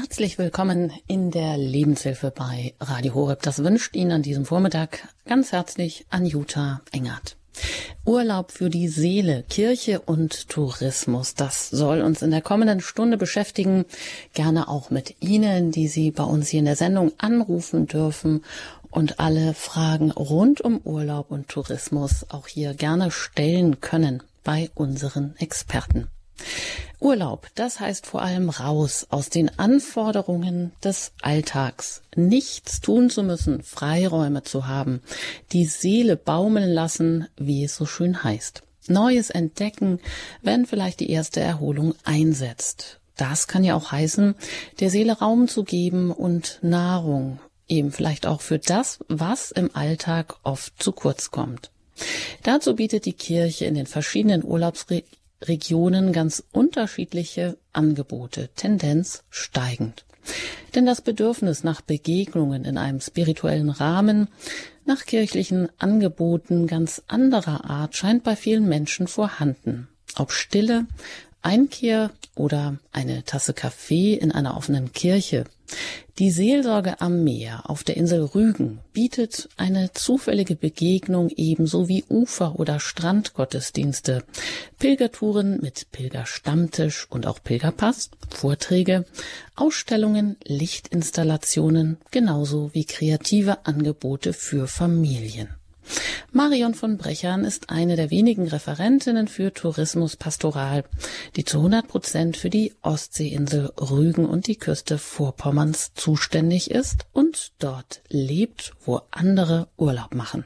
Herzlich willkommen in der Lebenshilfe bei Radio Horeb. Das wünscht Ihnen an diesem Vormittag ganz herzlich Anjuta Engert. Urlaub für die Seele, Kirche und Tourismus. Das soll uns in der kommenden Stunde beschäftigen. Gerne auch mit Ihnen, die Sie bei uns hier in der Sendung anrufen dürfen und alle Fragen rund um Urlaub und Tourismus auch hier gerne stellen können bei unseren Experten. Urlaub, das heißt vor allem raus aus den Anforderungen des Alltags, nichts tun zu müssen, Freiräume zu haben, die Seele baumeln lassen, wie es so schön heißt. Neues entdecken, wenn vielleicht die erste Erholung einsetzt. Das kann ja auch heißen, der Seele Raum zu geben und Nahrung, eben vielleicht auch für das, was im Alltag oft zu kurz kommt. Dazu bietet die Kirche in den verschiedenen Urlaubsre Regionen ganz unterschiedliche Angebote, Tendenz steigend. Denn das Bedürfnis nach Begegnungen in einem spirituellen Rahmen, nach kirchlichen Angeboten ganz anderer Art scheint bei vielen Menschen vorhanden. Ob Stille, Einkehr oder eine Tasse Kaffee in einer offenen Kirche. Die Seelsorge am Meer auf der Insel Rügen bietet eine zufällige Begegnung ebenso wie Ufer- oder Strandgottesdienste, Pilgertouren mit Pilgerstammtisch und auch Pilgerpass, Vorträge, Ausstellungen, Lichtinstallationen, genauso wie kreative Angebote für Familien. Marion von Brechern ist eine der wenigen Referentinnen für Tourismus Pastoral, die zu 100 Prozent für die Ostseeinsel Rügen und die Küste Vorpommerns zuständig ist und dort lebt, wo andere Urlaub machen.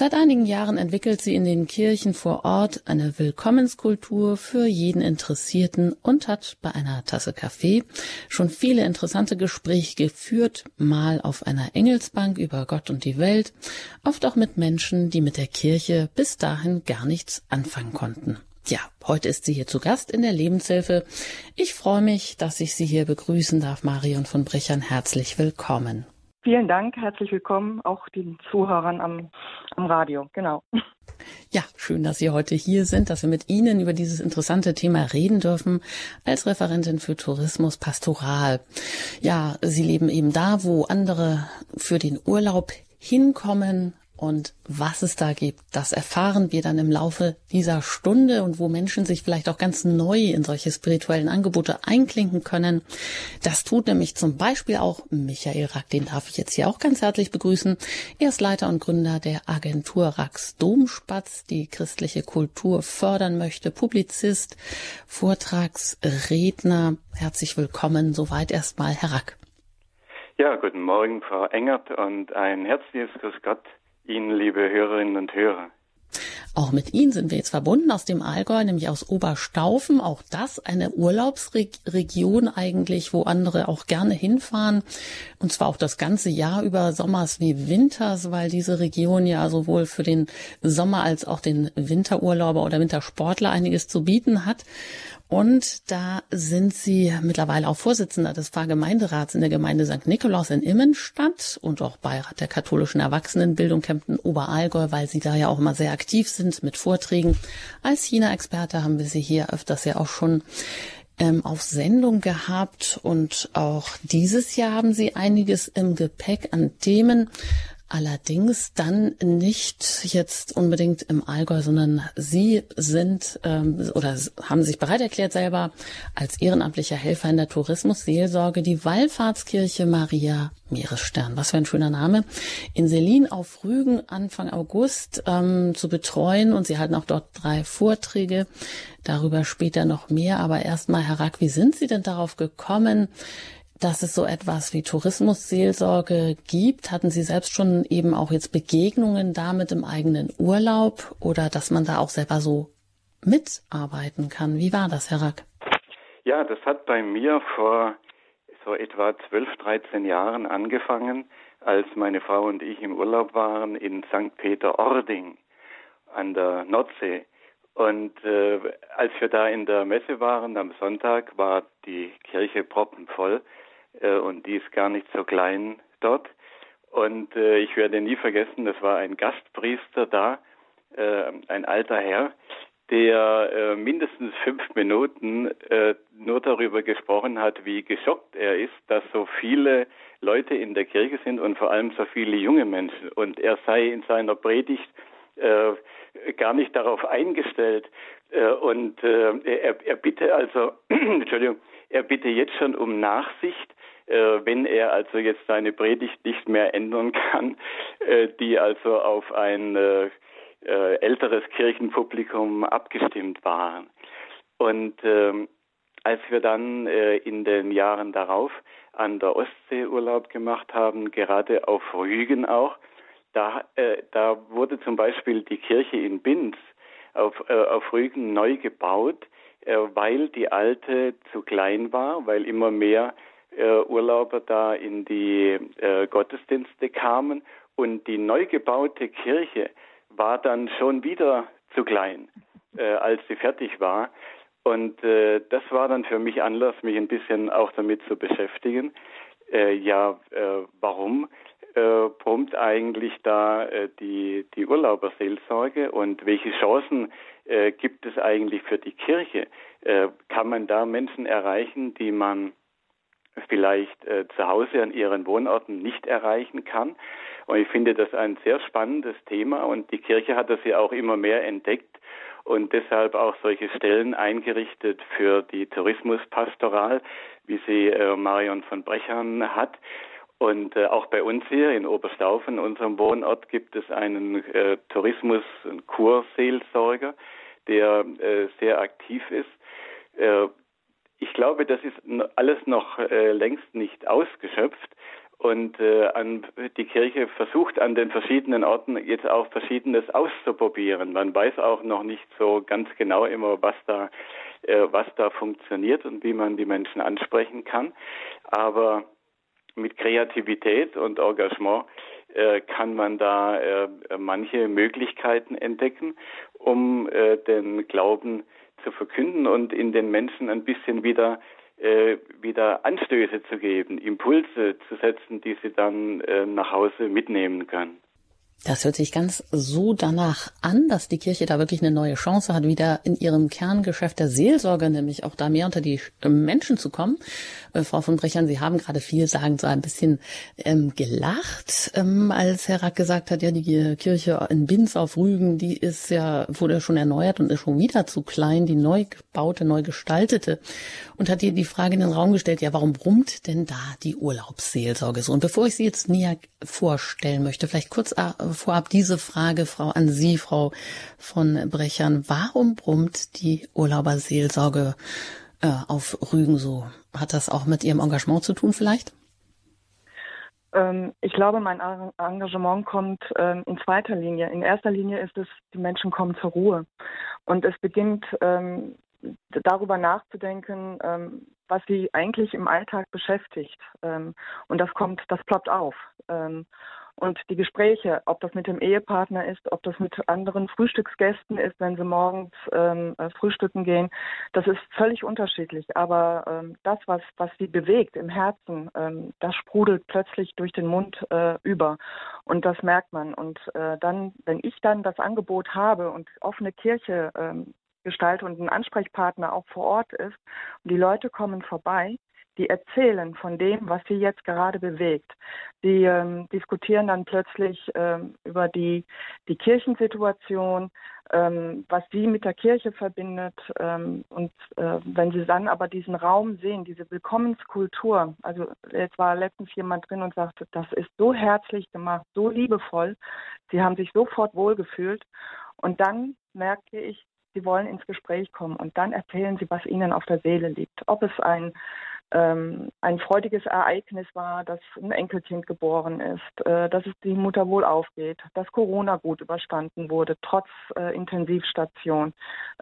Seit einigen Jahren entwickelt sie in den Kirchen vor Ort eine Willkommenskultur für jeden Interessierten und hat bei einer Tasse Kaffee schon viele interessante Gespräche geführt, mal auf einer Engelsbank über Gott und die Welt, oft auch mit Menschen, die mit der Kirche bis dahin gar nichts anfangen konnten. Ja, heute ist sie hier zu Gast in der Lebenshilfe. Ich freue mich, dass ich Sie hier begrüßen darf, Marion von Brechern. Herzlich willkommen. Vielen Dank, herzlich willkommen auch den Zuhörern am, am Radio. Genau. Ja, schön, dass Sie heute hier sind, dass wir mit Ihnen über dieses interessante Thema reden dürfen als Referentin für Tourismus Pastoral. Ja, Sie leben eben da, wo andere für den Urlaub hinkommen, und was es da gibt, das erfahren wir dann im Laufe dieser Stunde und wo Menschen sich vielleicht auch ganz neu in solche spirituellen Angebote einklinken können. Das tut nämlich zum Beispiel auch Michael Rack, den darf ich jetzt hier auch ganz herzlich begrüßen. Er ist Leiter und Gründer der Agentur Racks Domspatz, die christliche Kultur fördern möchte, Publizist, Vortragsredner. Herzlich willkommen. Soweit erstmal, Herr Rack. Ja, guten Morgen, Frau Engert, und ein herzliches Grüß Gott Ihnen, liebe Hörerinnen und Hörer. Auch mit Ihnen sind wir jetzt verbunden aus dem Allgäu, nämlich aus Oberstaufen. Auch das eine Urlaubsregion eigentlich, wo andere auch gerne hinfahren. Und zwar auch das ganze Jahr über, Sommers wie Winters, weil diese Region ja sowohl für den Sommer als auch den Winterurlauber oder Wintersportler einiges zu bieten hat. Und da sind Sie mittlerweile auch Vorsitzender des Pfarrgemeinderats in der Gemeinde St. Nikolaus in Immenstadt und auch Beirat der katholischen Erwachsenenbildung Kempten Oberallgäu, weil Sie da ja auch immer sehr aktiv sind mit Vorträgen. Als China-Experte haben wir Sie hier öfters ja auch schon ähm, auf Sendung gehabt und auch dieses Jahr haben Sie einiges im Gepäck an Themen. Allerdings dann nicht jetzt unbedingt im Allgäu, sondern Sie sind ähm, oder haben sich bereit erklärt selber als ehrenamtlicher Helfer in der Tourismusseelsorge die Wallfahrtskirche Maria Meeresstern. Was für ein schöner Name. In Selin auf Rügen Anfang August ähm, zu betreuen und Sie halten auch dort drei Vorträge. Darüber später noch mehr. Aber erstmal, Herr Rack, wie sind Sie denn darauf gekommen? Dass es so etwas wie Tourismusseelsorge gibt? Hatten Sie selbst schon eben auch jetzt Begegnungen damit im eigenen Urlaub oder dass man da auch selber so mitarbeiten kann? Wie war das, Herr Rack? Ja, das hat bei mir vor so etwa 12, 13 Jahren angefangen, als meine Frau und ich im Urlaub waren in St. Peter-Ording an der Nordsee. Und äh, als wir da in der Messe waren am Sonntag, war die Kirche proppenvoll äh, und die ist gar nicht so klein dort. Und äh, ich werde nie vergessen, das war ein Gastpriester da, äh, ein alter Herr, der äh, mindestens fünf Minuten äh, nur darüber gesprochen hat, wie geschockt er ist, dass so viele Leute in der Kirche sind und vor allem so viele junge Menschen. Und er sei in seiner Predigt äh, gar nicht darauf eingestellt. Äh, und äh, er, er bitte also, Entschuldigung, er bitte jetzt schon um Nachsicht, äh, wenn er also jetzt seine Predigt nicht mehr ändern kann, äh, die also auf ein äh, älteres Kirchenpublikum abgestimmt waren. Und ähm, als wir dann in den Jahren darauf an der Ostsee Urlaub gemacht haben, gerade auf Rügen auch, da, da wurde zum Beispiel die Kirche in Binz auf, auf Rügen neu gebaut, weil die alte zu klein war, weil immer mehr äh, Urlauber da in die äh, Gottesdienste kamen und die neu gebaute Kirche war dann schon wieder zu klein, äh, als sie fertig war. Und äh, das war dann für mich Anlass, mich ein bisschen auch damit zu beschäftigen. Äh, ja, äh, warum äh, brummt eigentlich da äh, die, die Urlauberseelsorge und welche Chancen äh, gibt es eigentlich für die Kirche? Äh, kann man da Menschen erreichen, die man vielleicht äh, zu Hause an ihren Wohnorten nicht erreichen kann? Und ich finde das ein sehr spannendes Thema und die Kirche hat das ja auch immer mehr entdeckt und deshalb auch solche Stellen eingerichtet für die Tourismuspastoral, wie sie äh, Marion von Brechern hat. Und äh, auch bei uns hier in Oberstaufen, unserem Wohnort, gibt es einen äh, Tourismus- und Kurseelsorger, der äh, sehr aktiv ist. Äh, ich glaube, das ist alles noch äh, längst nicht ausgeschöpft. Und äh, an, die Kirche versucht an den verschiedenen Orten jetzt auch Verschiedenes auszuprobieren. Man weiß auch noch nicht so ganz genau immer, was da, äh, was da funktioniert und wie man die Menschen ansprechen kann. Aber mit Kreativität und Engagement äh, kann man da äh, manche Möglichkeiten entdecken, um äh, den Glauben zu verkünden und in den Menschen ein bisschen wieder wieder Anstöße zu geben, Impulse zu setzen, die sie dann nach Hause mitnehmen können. Das hört sich ganz so danach an, dass die Kirche da wirklich eine neue Chance hat, wieder in ihrem Kerngeschäft der Seelsorge, nämlich auch da mehr unter die Menschen zu kommen. Äh, Frau von Brechern, Sie haben gerade viel sagen, so ein bisschen ähm, gelacht, ähm, als Herr Rack gesagt hat, ja, die Kirche in Binz auf Rügen, die ist ja, wurde schon erneuert und ist schon wieder zu klein, die neu gebaute, neu gestaltete. Und hat ihr die Frage in den Raum gestellt, ja, warum brummt denn da die Urlaubsseelsorge so? Und bevor ich sie jetzt näher vorstellen möchte, vielleicht kurz äh, vorab diese Frage, Frau, an Sie, Frau von Brechern. Warum brummt die Urlauberseelsorge äh, auf Rügen so? Hat das auch mit Ihrem Engagement zu tun vielleicht? Ähm, ich glaube, mein Engagement kommt ähm, in zweiter Linie. In erster Linie ist es, die Menschen kommen zur Ruhe. Und es beginnt ähm, darüber nachzudenken, was sie eigentlich im Alltag beschäftigt. Und das kommt, das ploppt auf. Und die Gespräche, ob das mit dem Ehepartner ist, ob das mit anderen Frühstücksgästen ist, wenn sie morgens ähm, äh, frühstücken gehen, das ist völlig unterschiedlich. Aber ähm, das, was, was sie bewegt im Herzen, ähm, das sprudelt plötzlich durch den Mund äh, über. Und das merkt man. Und äh, dann, wenn ich dann das Angebot habe und offene Kirche ähm, gestalte und ein Ansprechpartner auch vor Ort ist und die Leute kommen vorbei, die erzählen von dem, was sie jetzt gerade bewegt. Die ähm, diskutieren dann plötzlich ähm, über die, die Kirchensituation, ähm, was sie mit der Kirche verbindet. Ähm, und äh, wenn sie dann aber diesen Raum sehen, diese Willkommenskultur, also jetzt war letztens jemand drin und sagte, das ist so herzlich gemacht, so liebevoll, sie haben sich sofort wohlgefühlt. Und dann merke ich, sie wollen ins Gespräch kommen und dann erzählen sie, was ihnen auf der Seele liegt. Ob es ein ähm, ein freudiges Ereignis war, dass ein Enkelkind geboren ist, äh, dass es die Mutter wohl aufgeht, dass Corona gut überstanden wurde, trotz äh, Intensivstation,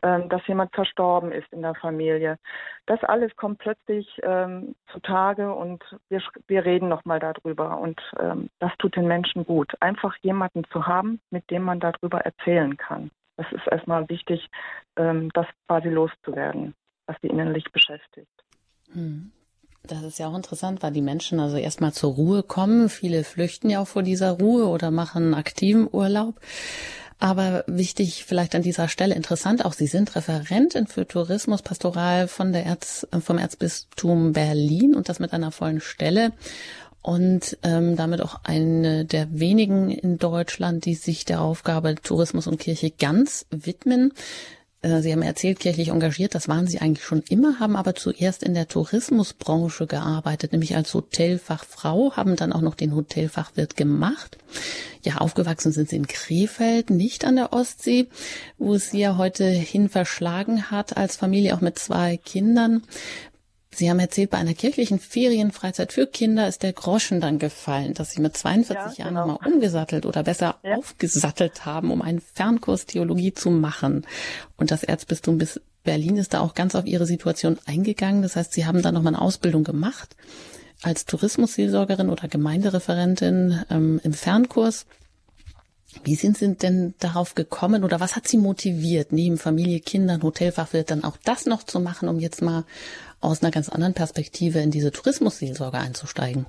ähm, dass jemand verstorben ist in der Familie. Das alles kommt plötzlich ähm, zutage und wir, wir reden nochmal darüber und ähm, das tut den Menschen gut. Einfach jemanden zu haben, mit dem man darüber erzählen kann. Das ist erstmal wichtig, ähm, das quasi loszuwerden, was die innerlich beschäftigt. Hm. Das ist ja auch interessant, weil die Menschen also erstmal zur Ruhe kommen. Viele flüchten ja auch vor dieser Ruhe oder machen aktiven Urlaub. Aber wichtig vielleicht an dieser Stelle interessant auch, Sie sind Referentin für Tourismus Pastoral von der Erz, vom Erzbistum Berlin und das mit einer vollen Stelle und ähm, damit auch eine der wenigen in Deutschland, die sich der Aufgabe Tourismus und Kirche ganz widmen. Äh, Sie haben erzählt, kirchlich engagiert, das waren Sie eigentlich schon immer, haben aber zuerst in der Tourismusbranche gearbeitet, nämlich als Hotelfachfrau, haben dann auch noch den Hotelfachwirt gemacht. Ja, aufgewachsen sind Sie in Krefeld, nicht an der Ostsee, wo es Sie ja heute hin verschlagen hat, als Familie auch mit zwei Kindern. Sie haben erzählt, bei einer kirchlichen Ferienfreizeit für Kinder ist der Groschen dann gefallen, dass Sie mit 42 ja, Jahren genau. nochmal umgesattelt oder besser ja. aufgesattelt haben, um einen Fernkurs Theologie zu machen. Und das Erzbistum bis Berlin ist da auch ganz auf Ihre Situation eingegangen. Das heißt, Sie haben da nochmal eine Ausbildung gemacht als Tourismusseelsorgerin oder Gemeindereferentin ähm, im Fernkurs. Wie sind Sie denn darauf gekommen oder was hat Sie motiviert, neben Familie, Kindern, Hotelfachwirt dann auch das noch zu machen, um jetzt mal aus einer ganz anderen Perspektive in diese Tourismusseelsorge einzusteigen?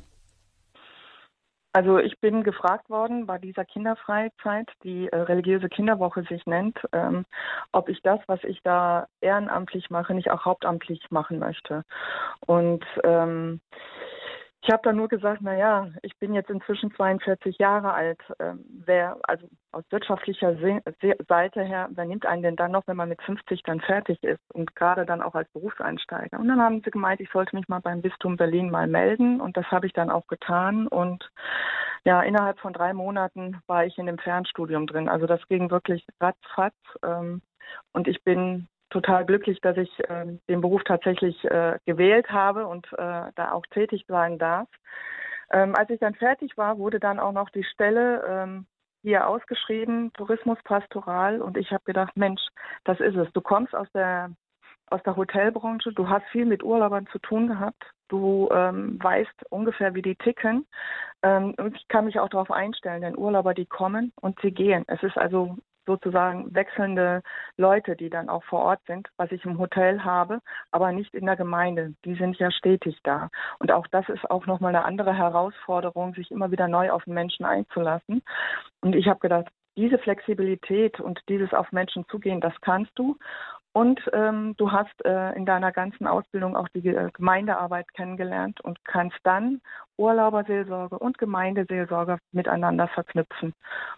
Also ich bin gefragt worden bei dieser Kinderfreizeit, die äh, religiöse Kinderwoche sich nennt, ähm, ob ich das, was ich da ehrenamtlich mache, nicht auch hauptamtlich machen möchte. Und ähm, ich habe dann nur gesagt, na ja, ich bin jetzt inzwischen 42 Jahre alt. Ähm, wer, also aus wirtschaftlicher Seite her, wer nimmt einen denn dann noch, wenn man mit 50 dann fertig ist und gerade dann auch als Berufseinsteiger? Und dann haben sie gemeint, ich sollte mich mal beim Bistum Berlin mal melden und das habe ich dann auch getan und ja, innerhalb von drei Monaten war ich in dem Fernstudium drin. Also das ging wirklich ratzfatz ähm, und ich bin total glücklich, dass ich äh, den Beruf tatsächlich äh, gewählt habe und äh, da auch tätig sein darf. Ähm, als ich dann fertig war, wurde dann auch noch die Stelle ähm, hier ausgeschrieben, Tourismuspastoral. Und ich habe gedacht, Mensch, das ist es. Du kommst aus der aus der Hotelbranche, du hast viel mit Urlaubern zu tun gehabt, du ähm, weißt ungefähr, wie die ticken. Ähm, und ich kann mich auch darauf einstellen, denn Urlauber, die kommen und sie gehen. Es ist also sozusagen wechselnde Leute, die dann auch vor Ort sind, was ich im Hotel habe, aber nicht in der Gemeinde. Die sind ja stetig da. Und auch das ist auch nochmal eine andere Herausforderung, sich immer wieder neu auf den Menschen einzulassen. Und ich habe gedacht, diese Flexibilität und dieses auf Menschen zugehen, das kannst du. Und ähm, du hast äh, in deiner ganzen Ausbildung auch die äh, Gemeindearbeit kennengelernt und kannst dann Urlauberseelsorge und Gemeindeseelsorge miteinander verknüpfen.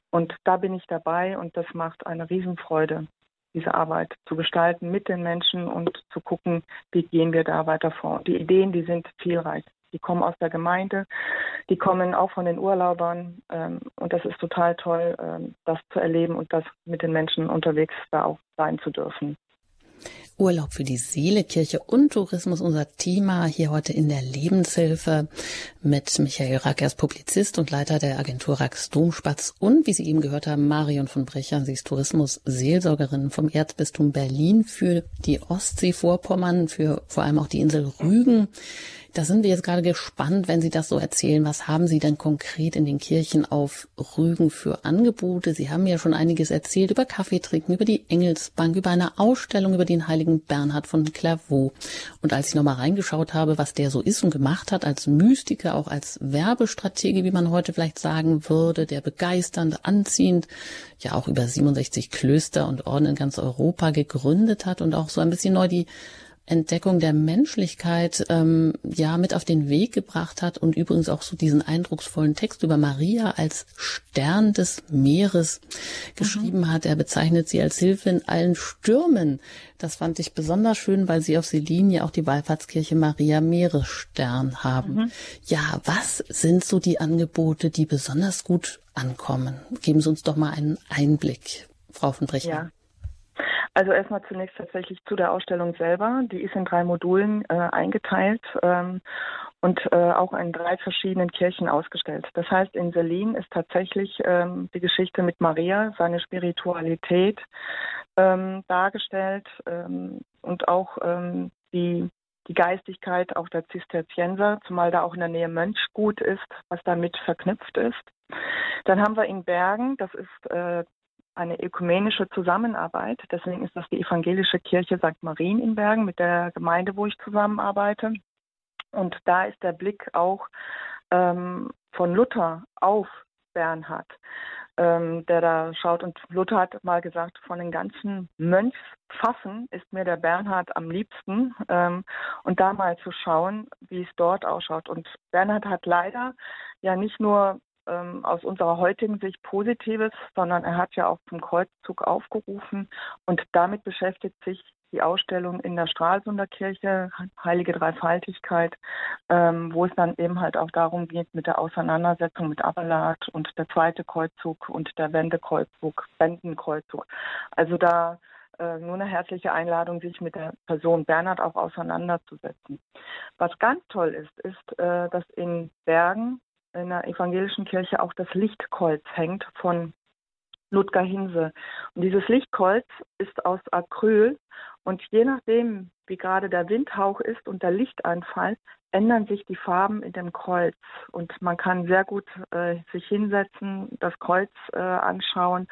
Und da bin ich dabei und das macht eine Riesenfreude, diese Arbeit zu gestalten mit den Menschen und zu gucken, wie gehen wir da weiter vor. Die Ideen, die sind vielreich. Die kommen aus der Gemeinde, die kommen auch von den Urlaubern. Ähm, und das ist total toll, ähm, das zu erleben und das mit den Menschen unterwegs da auch sein zu dürfen. Urlaub für die Seele, Kirche und Tourismus unser Thema hier heute in der Lebenshilfe mit Michael Rack. Er ist Publizist und Leiter der Agentur Racks Domspatz und wie Sie eben gehört haben, Marion von Brecher. Sie ist Tourismus-Seelsorgerin vom Erzbistum Berlin für die Ostsee-Vorpommern, für vor allem auch die Insel Rügen. Da sind wir jetzt gerade gespannt, wenn Sie das so erzählen. Was haben Sie denn konkret in den Kirchen auf Rügen für Angebote? Sie haben ja schon einiges erzählt über Kaffee trinken, über die Engelsbank, über eine Ausstellung über den heiligen Bernhard von Clairvaux. Und als ich nochmal reingeschaut habe, was der so ist und gemacht hat, als Mystiker, auch als Werbestrategie, wie man heute vielleicht sagen würde, der begeisternd, anziehend, ja auch über 67 Klöster und Orden in ganz Europa gegründet hat und auch so ein bisschen neu die Entdeckung der Menschlichkeit ähm, ja mit auf den Weg gebracht hat und übrigens auch so diesen eindrucksvollen Text über Maria als Stern des Meeres geschrieben mhm. hat. Er bezeichnet sie als Hilfe in allen Stürmen. Das fand ich besonders schön, weil sie auf Selin ja auch die Wallfahrtskirche Maria Meeresstern haben. Mhm. Ja, was sind so die Angebote, die besonders gut ankommen? Geben Sie uns doch mal einen Einblick, Frau von Brecher. Ja. Also erstmal zunächst tatsächlich zu der Ausstellung selber. Die ist in drei Modulen äh, eingeteilt ähm, und äh, auch in drei verschiedenen Kirchen ausgestellt. Das heißt, in Selin ist tatsächlich ähm, die Geschichte mit Maria, seine Spiritualität ähm, dargestellt ähm, und auch ähm, die die Geistigkeit auch der Zisterzienser, zumal da auch in der Nähe Mönchgut ist, was damit verknüpft ist. Dann haben wir in Bergen, das ist äh, eine ökumenische Zusammenarbeit. Deswegen ist das die evangelische Kirche St. Marien in Bergen mit der Gemeinde, wo ich zusammenarbeite. Und da ist der Blick auch ähm, von Luther auf Bernhard. ähm, der da schaut. Und Luther hat mal gesagt, von den ganzen Mönchsfassen ist mir der Bernhard am liebsten. Ähm, und da mal zu schauen, wie es dort ausschaut. Und Bernhard hat leider ja nicht nur ähm, aus unserer heutigen Sicht Positives, sondern er hat ja auch zum Kreuzzug aufgerufen und damit beschäftigt sich die Ausstellung in der Stralsunder Kirche, Heilige Dreifaltigkeit, ähm, wo es dann eben halt auch darum geht mit der Auseinandersetzung mit Abelard und der zweite Kreuzzug und der Wendekreuzzug, Wendenkreuzzug. Also da äh, nur eine herzliche Einladung, sich mit der Person Bernhard auch auseinanderzusetzen. Was ganz toll ist, ist, äh, dass in Bergen in der evangelischen Kirche auch das Lichtkreuz hängt von Ludger Hinse. Und dieses Lichtkreuz ist aus Acryl und je nachdem, wie gerade der Windhauch ist und der Lichteinfall, ändern sich die Farben in dem Kreuz. Und man kann sehr gut äh, sich hinsetzen, das Kreuz äh, anschauen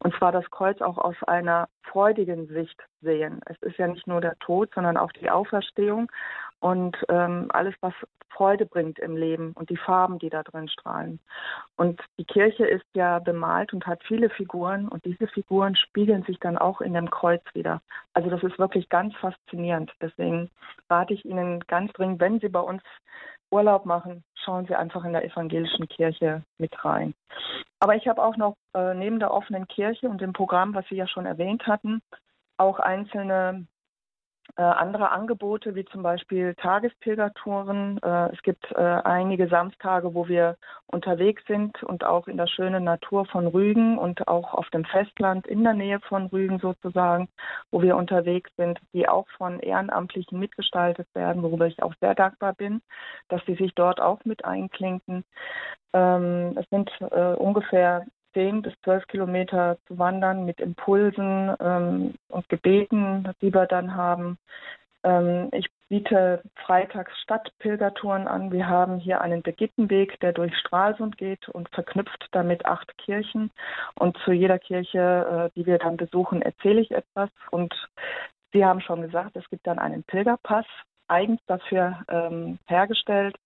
und zwar das Kreuz auch aus einer freudigen Sicht sehen. Es ist ja nicht nur der Tod, sondern auch die Auferstehung und ähm, alles, was Freude bringt im Leben und die Farben, die da drin strahlen. Und die Kirche ist ja bemalt und hat viele Figuren und diese Figuren spiegeln sich dann auch in dem Kreuz wieder. Also das ist wirklich ganz faszinierend. Deswegen rate ich Ihnen ganz dringend, wenn Sie bei uns Urlaub machen, schauen Sie einfach in der evangelischen Kirche mit rein. Aber ich habe auch noch äh, neben der offenen Kirche und dem Programm, was Sie ja schon erwähnt hatten, auch einzelne äh, andere Angebote, wie zum Beispiel Tagespilgertouren. Äh, es gibt äh, einige Samstage, wo wir unterwegs sind und auch in der schönen Natur von Rügen und auch auf dem Festland in der Nähe von Rügen sozusagen, wo wir unterwegs sind, die auch von Ehrenamtlichen mitgestaltet werden, worüber ich auch sehr dankbar bin, dass sie sich dort auch mit einklinken. Ähm, es sind äh, ungefähr 10 bis 12 Kilometer zu wandern mit Impulsen ähm, und Gebeten, die wir dann haben. Ähm, ich biete freitags Stadtpilgertouren an. Wir haben hier einen Begittenweg, der durch Stralsund geht und verknüpft damit acht Kirchen. Und zu jeder Kirche, äh, die wir dann besuchen, erzähle ich etwas. Und Sie haben schon gesagt, es gibt dann einen Pilgerpass, eigens dafür ähm, hergestellt.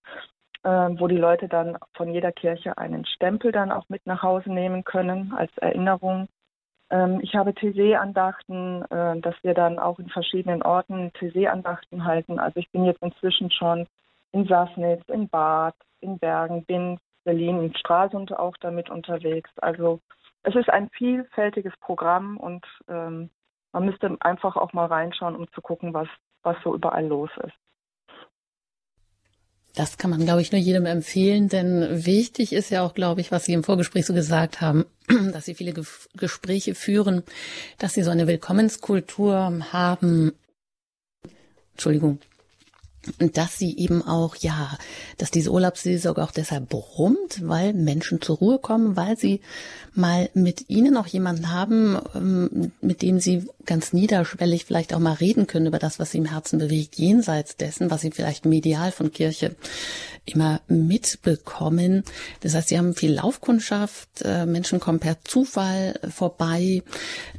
Ähm, wo die Leute dann von jeder Kirche einen Stempel dann auch mit nach Hause nehmen können als Erinnerung. Ähm, ich habe TC-Andachten, äh, dass wir dann auch in verschiedenen Orten TC-Andachten halten. Also ich bin jetzt inzwischen schon in Sassnitz, in Bad, in Bergen, bin Berlin und Stralsund auch damit unterwegs. Also es ist ein vielfältiges Programm und ähm, man müsste einfach auch mal reinschauen, um zu gucken, was, was so überall los ist. Das kann man, glaube ich, nur jedem empfehlen, denn wichtig ist ja auch, glaube ich, was Sie im Vorgespräch so gesagt haben, dass Sie viele Gespräche führen, dass Sie so eine Willkommenskultur haben. Entschuldigung, dass sie eben auch, ja, dass diese Urlaubssaison auch deshalb brummt, weil Menschen zur Ruhe kommen, weil sie mal mit ihnen auch jemanden haben, ähm, mit dem sie ganz niederschwellig vielleicht auch mal reden können über das, was sie im Herzen bewegt, jenseits dessen, was sie vielleicht medial von Kirche immer mitbekommen. Das heißt, sie haben viel Laufkundschaft, äh, Menschen kommen per Zufall vorbei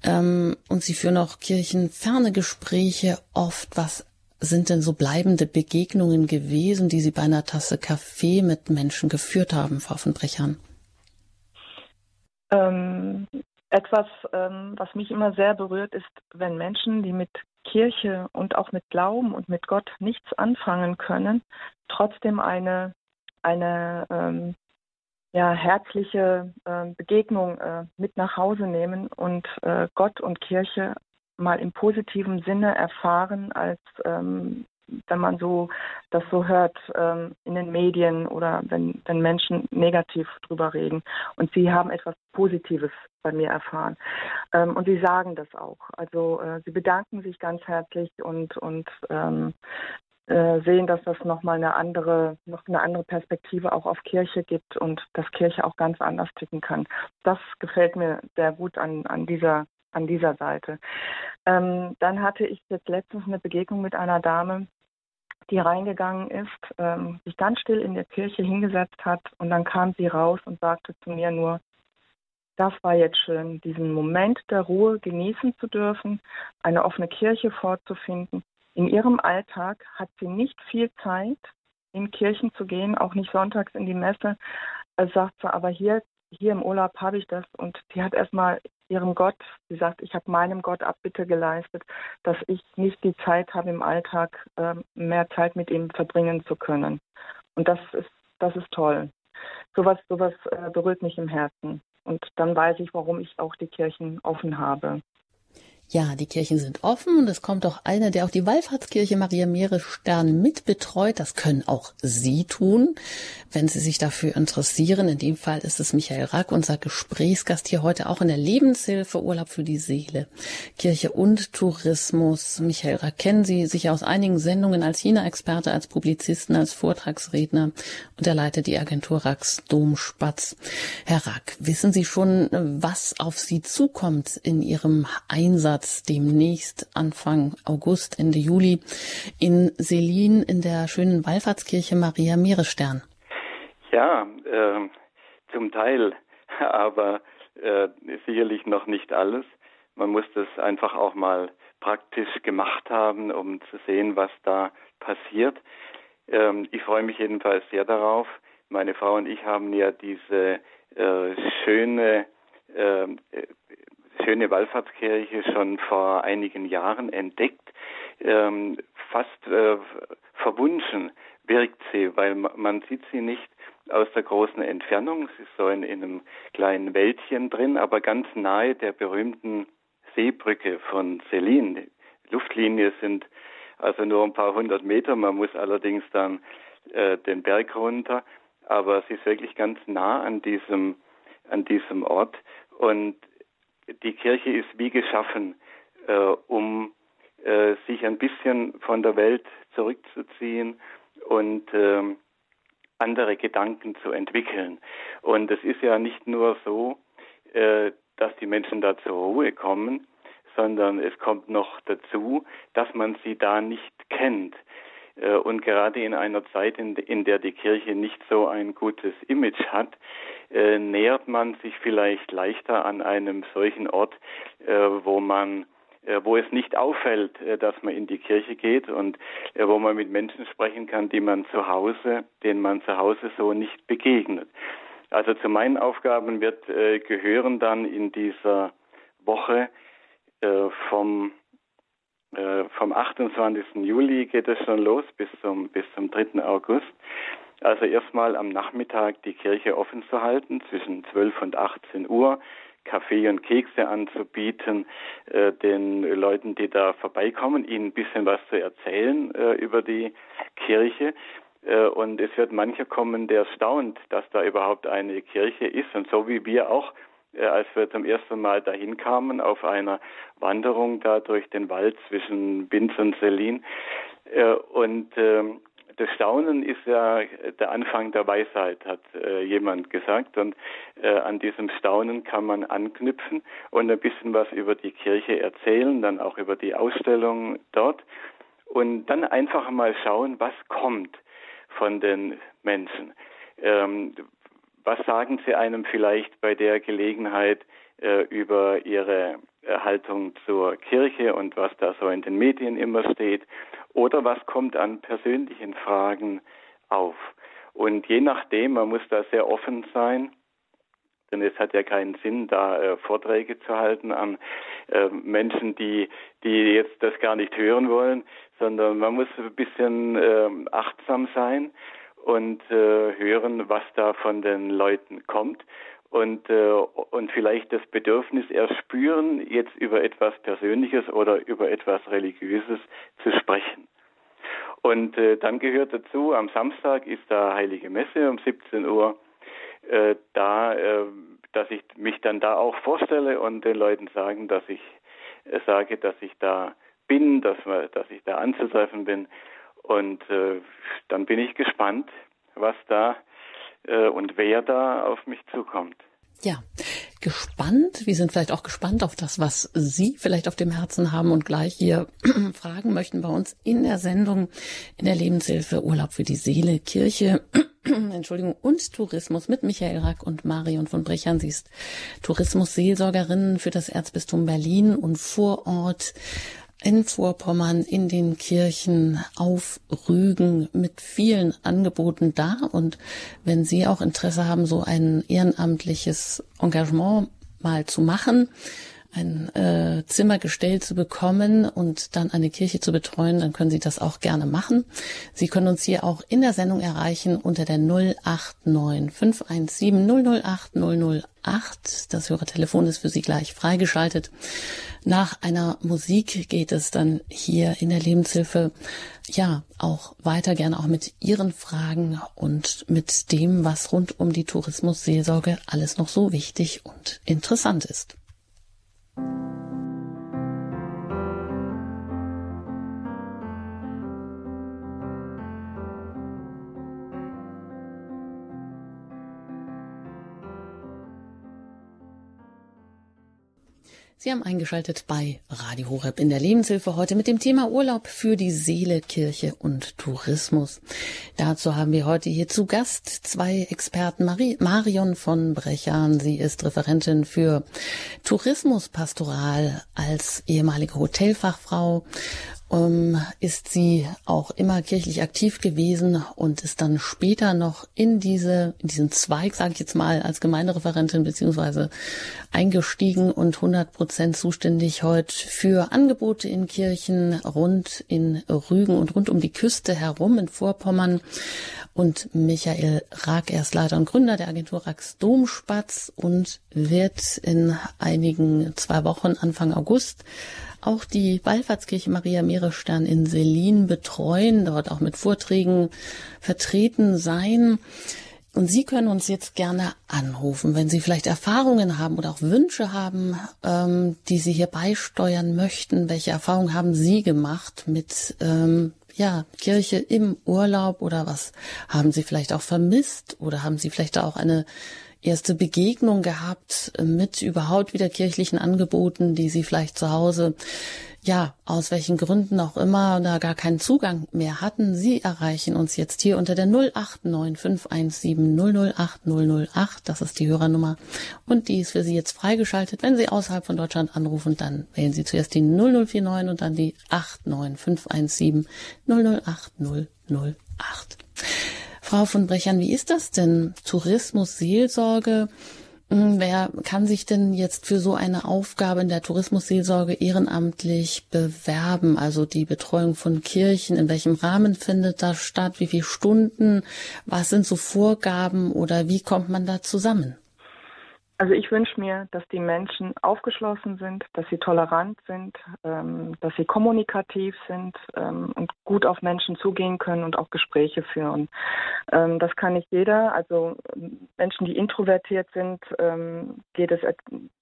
ähm, und sie führen auch kirchenferne Gespräche, oft was sind denn so bleibende Begegnungen gewesen, die Sie bei einer Tasse Kaffee mit Menschen geführt haben, Frau von Brechern? Ähm, etwas, ähm, was mich immer sehr berührt, ist, wenn Menschen, die mit Kirche und auch mit Glauben und mit Gott nichts anfangen können, trotzdem eine, eine ähm, ja, herzliche äh, Begegnung äh, mit nach Hause nehmen und äh, Gott und Kirche mal im positiven Sinne erfahren, als ähm, wenn man so das so hört ähm, in den Medien oder wenn, wenn Menschen negativ drüber reden. Und sie haben etwas Positives bei mir erfahren. Ähm, und sie sagen das auch. Also äh, sie bedanken sich ganz herzlich und, und ähm, äh, sehen, dass das nochmal eine andere, noch eine andere Perspektive auch auf Kirche gibt und dass Kirche auch ganz anders ticken kann. Das gefällt mir sehr gut an, an dieser an dieser Seite. Ähm, dann hatte ich jetzt letztens eine Begegnung mit einer Dame, die reingegangen ist, ähm, sich ganz still in der Kirche hingesetzt hat und dann kam sie raus und sagte zu mir nur, das war jetzt schön, diesen Moment der Ruhe genießen zu dürfen, eine offene Kirche vorzufinden. In ihrem Alltag hat sie nicht viel Zeit, in Kirchen zu gehen, auch nicht sonntags in die Messe. Also sagt sie, aber hier hier im Urlaub habe ich das und die hat erstmal ihrem Gott, sie sagt, ich habe meinem Gott Abbitte geleistet, dass ich nicht die Zeit habe im Alltag, äh, mehr Zeit mit ihm verbringen zu können. Und das ist, das ist toll. Sowas, sowas äh, berührt mich im Herzen. Und dann weiß ich, warum ich auch die Kirchen offen habe. Ja, die Kirchen sind offen und es kommt auch einer, der auch die Wallfahrtskirche Maria Meeresstern mitbetreut. Das können auch Sie tun, wenn Sie sich dafür interessieren. In dem Fall ist es Michael Rack, unser Gesprächsgast hier heute auch in der Lebenshilfe Urlaub für die Seele, Kirche und Tourismus. Michael Rack kennen Sie sicher aus einigen Sendungen als China-Experte, als Publizisten, als Vortragsredner und er leitet die Agentur Racks Domspatz. Herr Rack, wissen Sie schon, was auf Sie zukommt in Ihrem Einsatz Einsatz demnächst Anfang August, Ende Juli in Selin in der schönen Wallfahrtskirche Maria Meeresstern. Ja, äh, zum Teil, aber äh, sicherlich noch nicht alles. Man muss das einfach auch mal praktisch gemacht haben, um zu sehen, was da passiert. Ähm, ich freue mich jedenfalls sehr darauf. Meine Frau und ich haben ja diese äh, schöne äh, schöne Wallfahrtskirche schon vor einigen Jahren entdeckt. Ähm, fast äh, verwunschen wirkt sie, weil man sieht sie nicht aus der großen Entfernung. Sie ist so in, in einem kleinen Wäldchen drin, aber ganz nahe der berühmten Seebrücke von Selin. Luftlinie sind also nur ein paar hundert Meter. Man muss allerdings dann äh, den Berg runter. Aber sie ist wirklich ganz nah an diesem, an diesem Ort. Und die Kirche ist wie geschaffen, äh, um äh, sich ein bisschen von der Welt zurückzuziehen und äh, andere Gedanken zu entwickeln. Und es ist ja nicht nur so, äh, dass die Menschen da zur Ruhe kommen, sondern es kommt noch dazu, dass man sie da nicht kennt. Äh, und gerade in einer Zeit, in, der die Kirche nicht so ein gutes Image hat, äh, nähert man sich vielleicht leichter an einem solchen Ort, äh, wo man wo es nicht auffällt, dass man in die Kirche geht und wo man mit Menschen sprechen kann, die man zu Hause, denen man zu Hause so nicht begegnet. Also zu meinen Aufgaben wird gehören dann in dieser Woche vom äh, vom 28. Juli geht es schon los bis zum, bis zum 3. August. Also erstmal am Nachmittag die Kirche offen zu halten zwischen 12 und 18 Uhr, Kaffee und Kekse anzubieten, äh, den Leuten, die da vorbeikommen, ihnen ein bisschen was zu erzählen äh, über die Kirche. Äh, und es wird mancher kommen, der staunt, dass da überhaupt eine Kirche ist. Und so wie wir auch als wir zum ersten Mal dahin kamen, auf einer Wanderung da durch den Wald zwischen Binz und Selin. Äh, und ähm, das Staunen ist ja der Anfang der Weisheit, hat äh, jemand gesagt. Und äh, an diesem Staunen kann man anknüpfen und ein bisschen was über die Kirche erzählen, dann auch über die Ausstellung dort. Und dann einfach mal schauen, was kommt von den Menschen. Ähm, was sagen Sie einem vielleicht bei der Gelegenheit äh, über Ihre Haltung zur Kirche und was da so in den Medien immer steht? Oder was kommt an persönlichen Fragen auf? Und je nachdem, man muss da sehr offen sein, denn es hat ja keinen Sinn, da äh, Vorträge zu halten an äh, Menschen, die, die jetzt das gar nicht hören wollen, sondern man muss ein bisschen äh, achtsam sein und äh, hören, was da von den Leuten kommt und, äh, und vielleicht das Bedürfnis erst spüren, jetzt über etwas Persönliches oder über etwas Religiöses zu sprechen. Und äh, dann gehört dazu, am Samstag ist da Heilige Messe um 17 Uhr, äh, da, äh, dass ich mich dann da auch vorstelle und den Leuten sagen, dass ich äh, sage, dass ich da bin, dass, dass ich da anzutreffen bin und äh, dann bin ich gespannt, was da äh, und wer da auf mich zukommt. Ja, gespannt. Wir sind vielleicht auch gespannt auf das, was Sie vielleicht auf dem Herzen haben und gleich hier fragen möchten bei uns in der Sendung in der Lebenshilfe Urlaub für die Seele, Kirche, Entschuldigung, und Tourismus mit Michael Rack und Marion von Brechern. Sie ist Tourismusseelsorgerin für das Erzbistum Berlin und vor Ort in Vorpommern, in den Kirchen auf Rügen mit vielen Angeboten da. Und wenn Sie auch Interesse haben, so ein ehrenamtliches Engagement mal zu machen, ein äh, Zimmer gestellt zu bekommen und dann eine Kirche zu betreuen, dann können Sie das auch gerne machen. Sie können uns hier auch in der Sendung erreichen unter der 089 517 008 008. Das Hörertelefon ist für Sie gleich freigeschaltet. Nach einer Musik geht es dann hier in der Lebenshilfe ja auch weiter gerne auch mit Ihren Fragen und mit dem, was rund um die Tourismusseelsorge alles noch so wichtig und interessant ist. Sie haben eingeschaltet bei Radio Horeb in der Lebenshilfe heute mit dem Thema Urlaub für die Seele, Kirche und Tourismus. Dazu haben wir heute hier zu Gast zwei Experten. Marie, Marion von Brechern. Sie ist Referentin für Tourismuspastoral als ehemalige Hotelfachfrau ist sie auch immer kirchlich aktiv gewesen und ist dann später noch in diese, in diesen Zweig, sage ich jetzt mal, als Gemeindereferentin beziehungsweise eingestiegen und 100 Prozent zuständig heute für Angebote in Kirchen rund in Rügen und rund um die Küste herum in Vorpommern. Und Michael Rack, er ist Leiter und Gründer der Agentur Rax Domspatz und wird in einigen zwei Wochen Anfang August auch die Wallfahrtskirche Maria Meerestern in Selin betreuen, dort auch mit Vorträgen vertreten sein. Und Sie können uns jetzt gerne anrufen, wenn Sie vielleicht Erfahrungen haben oder auch Wünsche haben, ähm, die Sie hier beisteuern möchten. Welche Erfahrungen haben Sie gemacht mit ähm, ja, Kirche im Urlaub oder was haben Sie vielleicht auch vermisst oder haben Sie vielleicht auch eine erste Begegnung gehabt mit überhaupt wieder kirchlichen Angeboten, die Sie vielleicht zu Hause, ja, aus welchen Gründen auch immer, da gar keinen Zugang mehr hatten. Sie erreichen uns jetzt hier unter der 089517 008 008. Das ist die Hörernummer. Und die ist für Sie jetzt freigeschaltet. Wenn Sie außerhalb von Deutschland anrufen, dann wählen Sie zuerst die 0049 und dann die 89517 008 008. Frau von Brechern, wie ist das denn? Tourismus, Seelsorge? Hm, wer kann sich denn jetzt für so eine Aufgabe in der Tourismusseelsorge ehrenamtlich bewerben? Also die Betreuung von Kirchen, in welchem Rahmen findet das statt? Wie viele Stunden? Was sind so Vorgaben oder wie kommt man da zusammen? Also ich wünsche mir, dass die Menschen aufgeschlossen sind, dass sie tolerant sind, ähm, dass sie kommunikativ sind ähm, und gut auf Menschen zugehen können und auch Gespräche führen. Ähm, das kann nicht jeder. Also Menschen, die introvertiert sind, ähm, geht es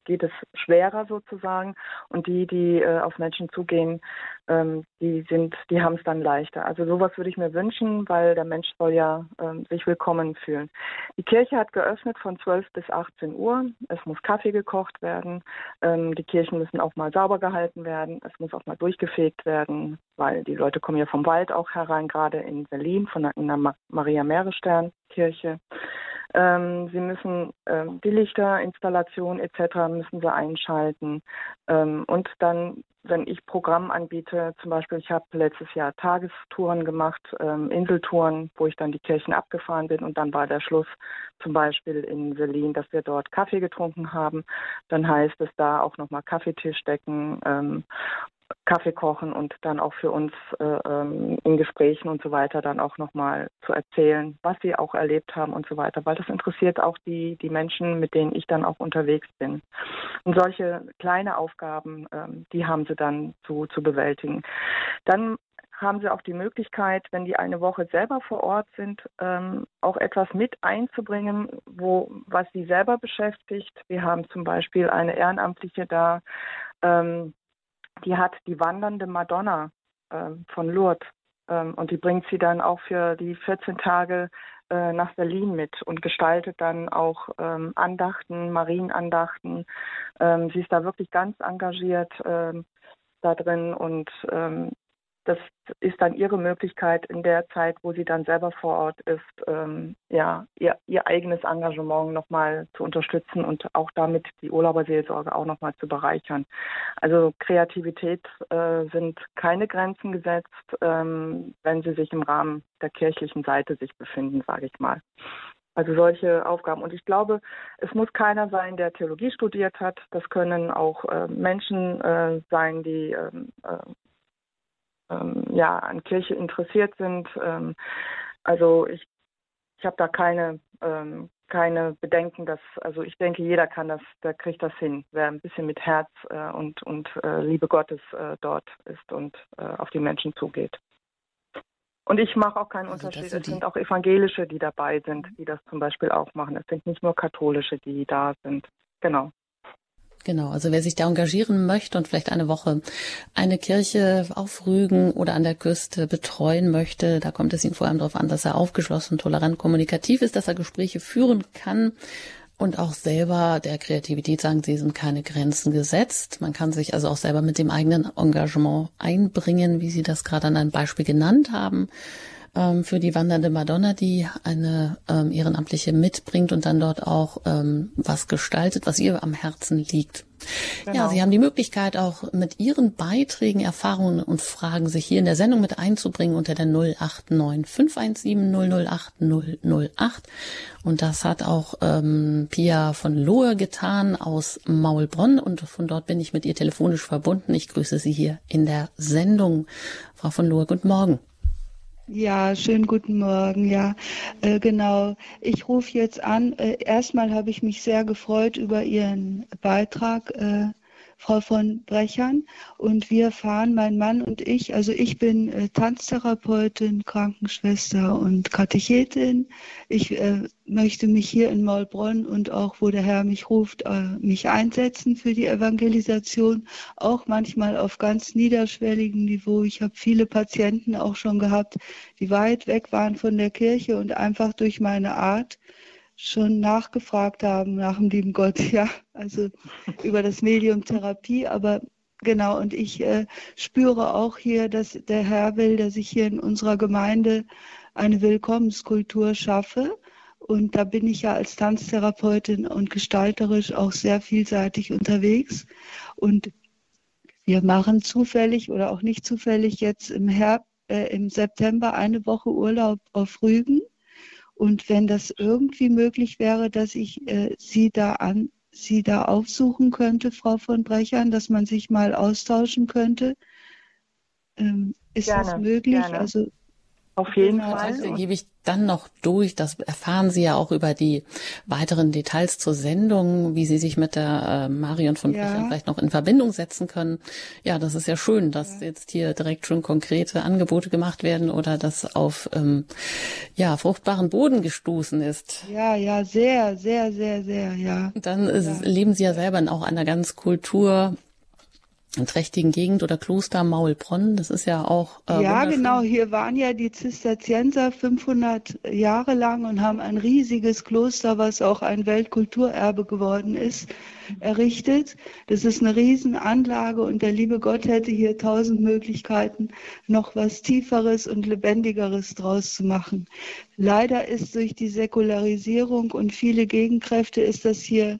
geht es schwerer sozusagen und die, die äh, auf Menschen zugehen, ähm, die sind, die haben es dann leichter. Also sowas würde ich mir wünschen, weil der Mensch soll ja ähm, sich willkommen fühlen. Die Kirche hat geöffnet von 12 bis 18 Uhr. Es muss Kaffee gekocht werden. Ähm, die Kirchen müssen auch mal sauber gehalten werden. Es muss auch mal durchgefegt werden, weil die Leute kommen ja vom Wald auch herein, gerade in Berlin von der, in der Maria Meerestern Kirche. Ähm, sie müssen ähm, die Lichterinstallation etc. müssen sie einschalten. Ähm, und dann, wenn ich Programm anbiete, zum Beispiel, ich habe letztes Jahr Tagestouren gemacht, ähm, Inseltouren, wo ich dann die Kirchen abgefahren bin und dann war der Schluss zum Beispiel in Berlin, dass wir dort Kaffee getrunken haben. Dann heißt es da auch nochmal Kaffeetisch decken ähm, Kaffee kochen und dann auch für uns äh, ähm, in Gesprächen und so weiter dann auch nochmal zu erzählen, was sie auch erlebt haben und so weiter, weil das interessiert auch die, die Menschen, mit denen ich dann auch unterwegs bin. Und solche kleine Aufgaben, ähm, die haben sie dann zu, zu bewältigen. Dann haben sie auch die Möglichkeit, wenn die eine Woche selber vor Ort sind, ähm, auch etwas mit einzubringen, wo, was sie selber beschäftigt. Wir haben zum Beispiel eine Ehrenamtliche da, ähm, die hat die wandernde Madonna äh, von Lourdes ähm, und die bringt sie dann auch für die 14 Tage äh, nach Berlin mit und gestaltet dann auch ähm, Andachten, Marienandachten. Ähm, sie ist da wirklich ganz engagiert ähm, da drin und ähm, das ist dann ihre Möglichkeit in der Zeit, wo sie dann selber vor Ort ist, ähm, ja, ihr, ihr eigenes Engagement nochmal zu unterstützen und auch damit die Urlauberseelsorge auch nochmal zu bereichern. Also Kreativität äh, sind keine Grenzen gesetzt, ähm, wenn sie sich im Rahmen der kirchlichen Seite sich befinden, sage ich mal. Also solche Aufgaben. Und ich glaube, es muss keiner sein, der Theologie studiert hat. Das können auch äh, Menschen äh, sein, die ähm, äh, ähm, ja, an Kirche interessiert sind. Ähm, also ich, ich habe da keine, ähm, keine Bedenken, dass, also ich denke, jeder kann das, der kriegt das hin, wer ein bisschen mit Herz äh, und, und äh, Liebe Gottes äh, dort ist und äh, auf die Menschen zugeht. Und ich mache auch keinen also Unterschied. Es sind auch Evangelische, die dabei sind, die das zum Beispiel auch machen. Es sind nicht nur Katholische, die da sind. Genau. Genau, also wer sich da engagieren möchte und vielleicht eine Woche eine Kirche auf Rügen oder an der Küste betreuen möchte, da kommt es ihm vor allem darauf an, dass er aufgeschlossen, tolerant, kommunikativ ist, dass er Gespräche führen kann und auch selber der Kreativität sagen, sie sind keine Grenzen gesetzt. Man kann sich also auch selber mit dem eigenen Engagement einbringen, wie Sie das gerade an einem Beispiel genannt haben ähm, für die wandernde Madonna, die eine ähm, Ehrenamtliche mitbringt und dann dort auch ähm, was gestaltet, was ihr am Herzen liegt. Genau. Ja, Sie haben die Möglichkeit auch mit Ihren Beiträgen, Erfahrungen und Fragen sich hier in der Sendung mit einzubringen unter der 089 517 008 008. Und das hat auch ähm, Pia von Lohe getan aus Maulbronn und von dort bin ich mit ihr telefonisch verbunden. Ich grüße Sie hier in der Sendung. Frau von Lohe, guten Morgen. Ja, schönen guten Morgen. Ja, äh, genau. Ich rufe jetzt an. Äh, erstmal habe ich mich sehr gefreut über Ihren Beitrag. Äh, Frau von Brechern. Und wir fahren, mein Mann und ich, also ich bin äh, Tanztherapeutin, Krankenschwester und Katechetin. Ich äh, möchte mich hier in Maulbronn und auch, wo der Herr mich ruft, äh, mich einsetzen für die Evangelisation, auch manchmal auf ganz niederschwelligem Niveau. Ich habe viele Patienten auch schon gehabt, die weit weg waren von der Kirche und einfach durch meine Art schon nachgefragt haben nach dem lieben Gott, ja, also über das Medium Therapie, aber genau, und ich äh, spüre auch hier, dass der Herr will, dass ich hier in unserer Gemeinde eine Willkommenskultur schaffe. Und da bin ich ja als Tanztherapeutin und gestalterisch auch sehr vielseitig unterwegs. Und wir machen zufällig oder auch nicht zufällig jetzt im Herbst, äh, im September eine Woche Urlaub auf Rügen. Und wenn das irgendwie möglich wäre, dass ich äh, Sie da an, Sie da aufsuchen könnte, Frau von Brechern, dass man sich mal austauschen könnte, ähm, ist gerne, das möglich? Gerne. Also auf jeden genau, Fall. Also gebe ich dann noch durch. Das erfahren Sie ja auch über die weiteren Details zur Sendung, wie Sie sich mit der äh, Marion von ja. Brechern vielleicht noch in Verbindung setzen können. Ja, das ist ja schön, dass ja. jetzt hier direkt schon konkrete Angebote gemacht werden oder das auf ähm, ja fruchtbaren Boden gestoßen ist. Ja, ja, sehr, sehr, sehr, sehr, ja. Dann ja. leben Sie ja selber in auch einer ganz Kultur trächtigen Gegend oder Kloster Maulbronn. Das ist ja auch. Äh, ja, genau. Hier waren ja die Zisterzienser 500 Jahre lang und haben ein riesiges Kloster, was auch ein Weltkulturerbe geworden ist, errichtet. Das ist eine Riesenanlage und der liebe Gott hätte hier tausend Möglichkeiten, noch was Tieferes und Lebendigeres draus zu machen. Leider ist durch die Säkularisierung und viele Gegenkräfte ist das hier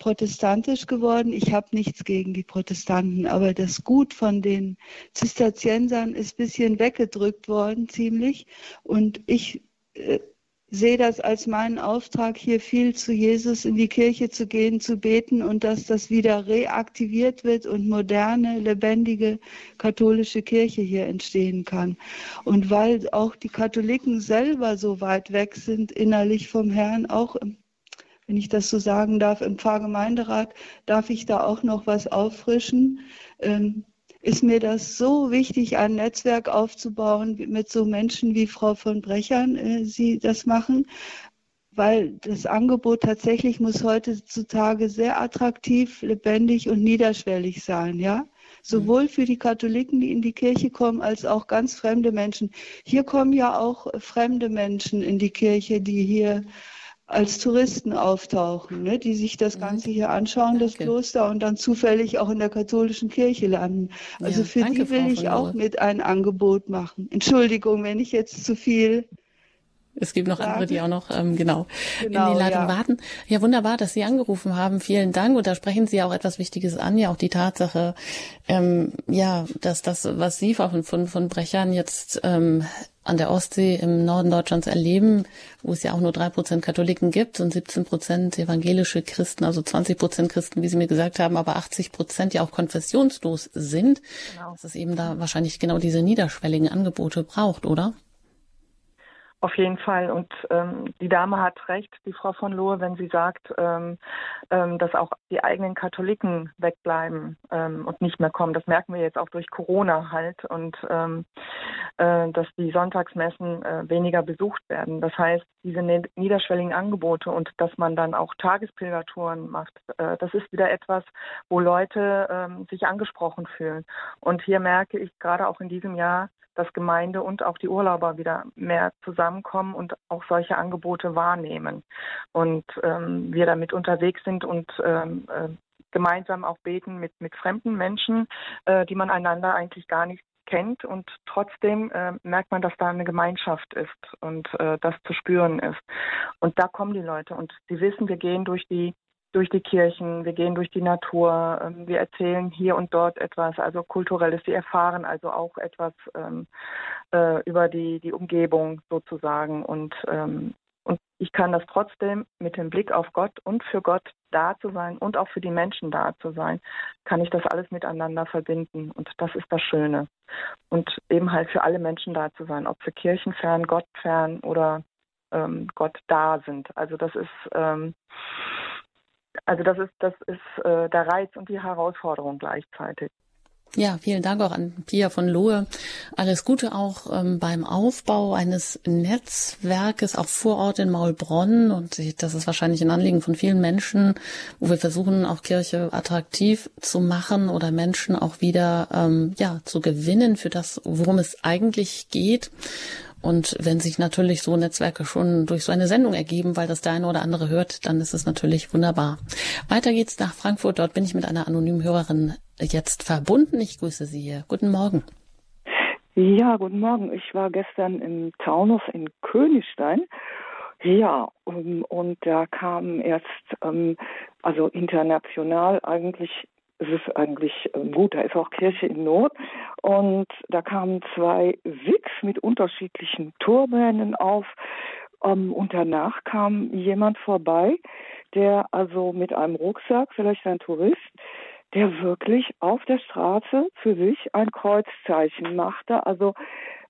protestantisch geworden. Ich habe nichts gegen die Protestanten, aber das Gut von den Zisterziensern ist ein bisschen weggedrückt worden, ziemlich. Und ich äh, sehe das als meinen Auftrag, hier viel zu Jesus in die Kirche zu gehen, zu beten und dass das wieder reaktiviert wird und moderne, lebendige katholische Kirche hier entstehen kann. Und weil auch die Katholiken selber so weit weg sind innerlich vom Herrn, auch im wenn ich das so sagen darf, im Pfarrgemeinderat darf ich da auch noch was auffrischen. Ähm, ist mir das so wichtig, ein Netzwerk aufzubauen mit so Menschen wie Frau von Brechern, äh, sie das machen, weil das Angebot tatsächlich muss heutzutage sehr attraktiv, lebendig und niederschwellig sein, ja sowohl für die Katholiken, die in die Kirche kommen, als auch ganz fremde Menschen. Hier kommen ja auch fremde Menschen in die Kirche, die hier als Touristen auftauchen, ne, die sich das mhm. Ganze hier anschauen, danke. das Kloster, und dann zufällig auch in der katholischen Kirche landen. Also ja, für danke, die will Frau ich auch mit ein Angebot machen. Entschuldigung, wenn ich jetzt zu viel es gibt noch andere, die auch noch ähm, genau, genau in die Leitung ja. warten. Ja, wunderbar, dass Sie angerufen haben. Vielen Dank. Und da sprechen Sie auch etwas Wichtiges an, ja auch die Tatsache, ähm, ja, dass das, was Sie von, von, von Brechern jetzt ähm, an der Ostsee im Norden Deutschlands erleben, wo es ja auch nur drei Prozent Katholiken gibt und 17 Prozent evangelische Christen, also 20 Prozent Christen, wie Sie mir gesagt haben, aber 80 Prozent ja auch konfessionslos sind, genau. dass es eben da wahrscheinlich genau diese niederschwelligen Angebote braucht, oder? Auf jeden Fall. Und ähm, die Dame hat recht, die Frau von Lohe, wenn sie sagt, ähm, ähm, dass auch die eigenen Katholiken wegbleiben ähm, und nicht mehr kommen. Das merken wir jetzt auch durch Corona halt und ähm, äh, dass die Sonntagsmessen äh, weniger besucht werden. Das heißt, diese niederschwelligen Angebote und dass man dann auch Tagespilgertouren macht, äh, das ist wieder etwas, wo Leute ähm, sich angesprochen fühlen. Und hier merke ich gerade auch in diesem Jahr, dass Gemeinde und auch die Urlauber wieder mehr zusammenkommen und auch solche Angebote wahrnehmen. Und ähm, wir damit unterwegs sind und ähm, äh, gemeinsam auch beten mit, mit fremden Menschen, äh, die man einander eigentlich gar nicht kennt und trotzdem äh, merkt man, dass da eine Gemeinschaft ist und äh, das zu spüren ist. Und da kommen die Leute und sie wissen, wir gehen durch die durch die Kirchen, wir gehen durch die Natur, ähm, wir erzählen hier und dort etwas, also kulturelles, sie erfahren also auch etwas ähm, äh, über die, die Umgebung sozusagen und, ähm, und ich kann das trotzdem mit dem Blick auf Gott und für Gott da zu sein und auch für die Menschen da zu sein, kann ich das alles miteinander verbinden und das ist das Schöne. Und eben halt für alle Menschen da zu sein, ob für Kirchenfern, Gottfern oder ähm, Gott da sind. Also das ist ähm, also das ist, das ist äh, der Reiz und die Herausforderung gleichzeitig. Ja, vielen Dank auch an Pia von Lohe. Alles Gute auch ähm, beim Aufbau eines Netzwerkes, auch vor Ort in Maulbronn. Und das ist wahrscheinlich ein Anliegen von vielen Menschen, wo wir versuchen, auch Kirche attraktiv zu machen oder Menschen auch wieder ähm, ja zu gewinnen für das, worum es eigentlich geht. Und wenn sich natürlich so Netzwerke schon durch so eine Sendung ergeben, weil das der eine oder andere hört, dann ist es natürlich wunderbar. Weiter geht's nach Frankfurt. Dort bin ich mit einer anonymen Hörerin jetzt verbunden. Ich grüße Sie hier. Guten Morgen. Ja, guten Morgen. Ich war gestern im Taunus in Königstein. Ja, um, und da kamen erst, ähm, also international eigentlich es ist eigentlich ähm, gut, da ist auch Kirche in Not. Und da kamen zwei Wigs mit unterschiedlichen Turbanen auf. Ähm, und danach kam jemand vorbei, der also mit einem Rucksack, vielleicht ein Tourist, der wirklich auf der Straße für sich ein Kreuzzeichen machte. Also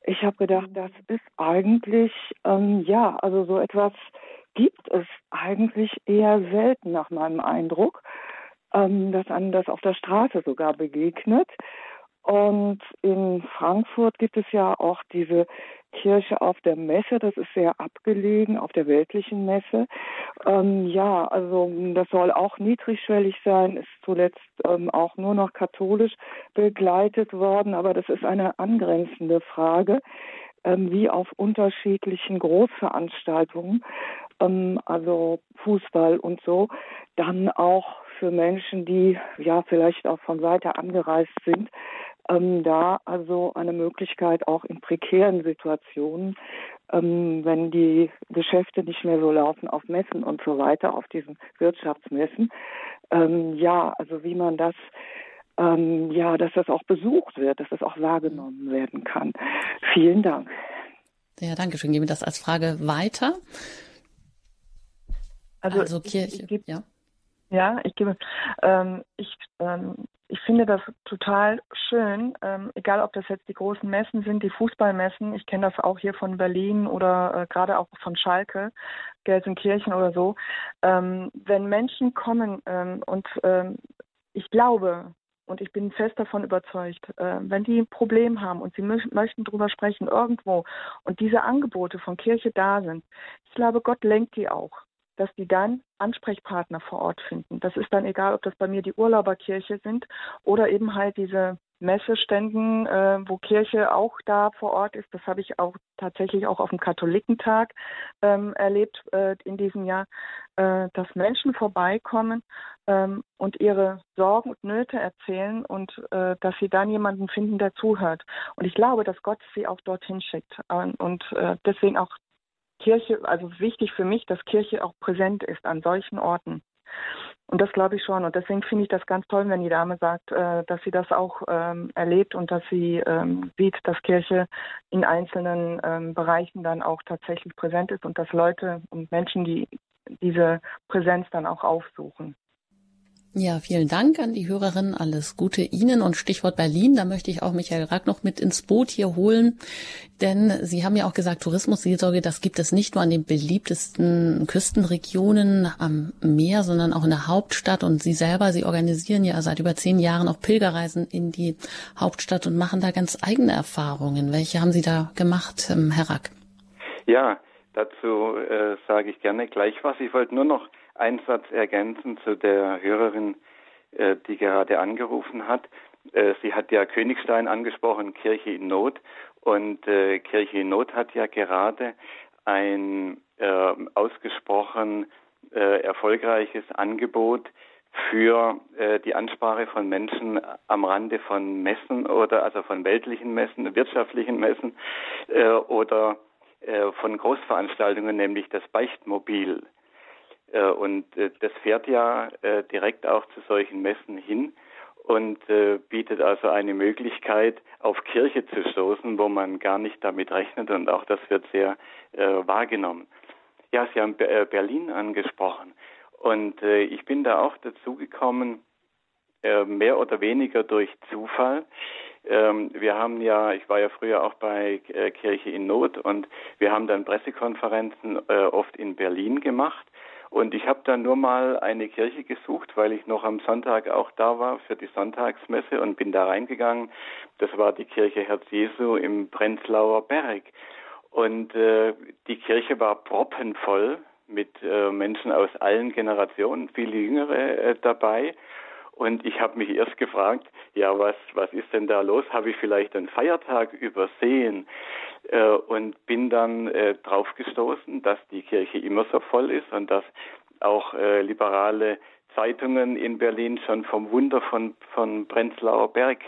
ich habe gedacht, das ist eigentlich, ähm, ja, also so etwas gibt es eigentlich eher selten nach meinem Eindruck ähm, dass einem das auf der Straße sogar begegnet. Und in Frankfurt gibt es ja auch diese Kirche auf der Messe, das ist sehr abgelegen, auf der weltlichen Messe. Ähm, ja, also das soll auch niedrigschwellig sein, ist zuletzt ähm, auch nur noch katholisch begleitet worden, aber das ist eine angrenzende Frage, ähm, wie auf unterschiedlichen Großveranstaltungen, ähm, also Fußball und so, dann auch für Menschen, die ja vielleicht auch von weiter angereist sind, ähm, da also eine Möglichkeit auch in prekären Situationen, ähm, wenn die Geschäfte nicht mehr so laufen auf Messen und so weiter, auf diesen Wirtschaftsmessen, ähm, ja, also wie man das ähm, ja, dass das auch besucht wird, dass das auch wahrgenommen werden kann. Vielen Dank. Ja, danke schön. Geben wir das als Frage weiter. Also, also Kirche, ich, ich, ja. Ja, ich gebe. Ähm, ich, ähm, ich finde das total schön, ähm, egal ob das jetzt die großen Messen sind, die Fußballmessen. Ich kenne das auch hier von Berlin oder äh, gerade auch von Schalke, Gelsenkirchen oder so. Ähm, wenn Menschen kommen ähm, und ähm, ich glaube, und ich bin fest davon überzeugt, äh, wenn die ein Problem haben und sie mö möchten drüber sprechen irgendwo und diese Angebote von Kirche da sind, ich glaube, Gott lenkt die auch dass die dann Ansprechpartner vor Ort finden. Das ist dann egal, ob das bei mir die Urlauberkirche sind oder eben halt diese Messeständen, äh, wo Kirche auch da vor Ort ist. Das habe ich auch tatsächlich auch auf dem Katholikentag ähm, erlebt äh, in diesem Jahr, äh, dass Menschen vorbeikommen ähm, und ihre Sorgen und Nöte erzählen und äh, dass sie dann jemanden finden, der zuhört. Und ich glaube, dass Gott sie auch dorthin schickt. und äh, deswegen auch Kirche, also wichtig für mich, dass Kirche auch präsent ist an solchen Orten. Und das glaube ich schon. Und deswegen finde ich das ganz toll, wenn die Dame sagt, äh, dass sie das auch ähm, erlebt und dass sie ähm, sieht, dass Kirche in einzelnen ähm, Bereichen dann auch tatsächlich präsent ist und dass Leute und Menschen, die diese Präsenz dann auch aufsuchen. Ja, vielen Dank an die Hörerin. Alles Gute Ihnen. Und Stichwort Berlin, da möchte ich auch Michael Rack noch mit ins Boot hier holen. Denn Sie haben ja auch gesagt, Tourismusseelsorge, das gibt es nicht nur an den beliebtesten Küstenregionen am Meer, sondern auch in der Hauptstadt. Und Sie selber, Sie organisieren ja seit über zehn Jahren auch Pilgerreisen in die Hauptstadt und machen da ganz eigene Erfahrungen. Welche haben Sie da gemacht, ähm, Herr Rack? Ja, dazu äh, sage ich gerne gleich was. Ich wollte nur noch einen Satz ergänzen zu der Hörerin, äh, die gerade angerufen hat. Äh, sie hat ja Königstein angesprochen, Kirche in Not. Und äh, Kirche in Not hat ja gerade ein äh, ausgesprochen äh, erfolgreiches Angebot für äh, die Ansprache von Menschen am Rande von Messen oder also von weltlichen Messen, wirtschaftlichen Messen äh, oder äh, von Großveranstaltungen, nämlich das Beichtmobil. Äh, und äh, das fährt ja äh, direkt auch zu solchen Messen hin und bietet also eine Möglichkeit, auf Kirche zu stoßen, wo man gar nicht damit rechnet und auch das wird sehr wahrgenommen. Ja, Sie haben Berlin angesprochen und ich bin da auch dazu gekommen, mehr oder weniger durch Zufall. Ähm, wir haben ja, ich war ja früher auch bei Kirche in Not und wir haben dann Pressekonferenzen oft in Berlin gemacht und ich habe dann nur mal eine Kirche gesucht, weil ich noch am Sonntag auch da war für die Sonntagsmesse und bin da reingegangen. Das war die Kirche Herz Jesu im Prenzlauer Berg. Und äh, die Kirche war proppenvoll mit äh, Menschen aus allen Generationen, viele Jüngere äh, dabei. Und ich habe mich erst gefragt, ja, was, was ist denn da los? Habe ich vielleicht einen Feiertag übersehen? Äh, und bin dann äh, drauf gestoßen, dass die Kirche immer so voll ist und dass auch äh, liberale Zeitungen in Berlin schon vom Wunder von, von Prenzlauer Berg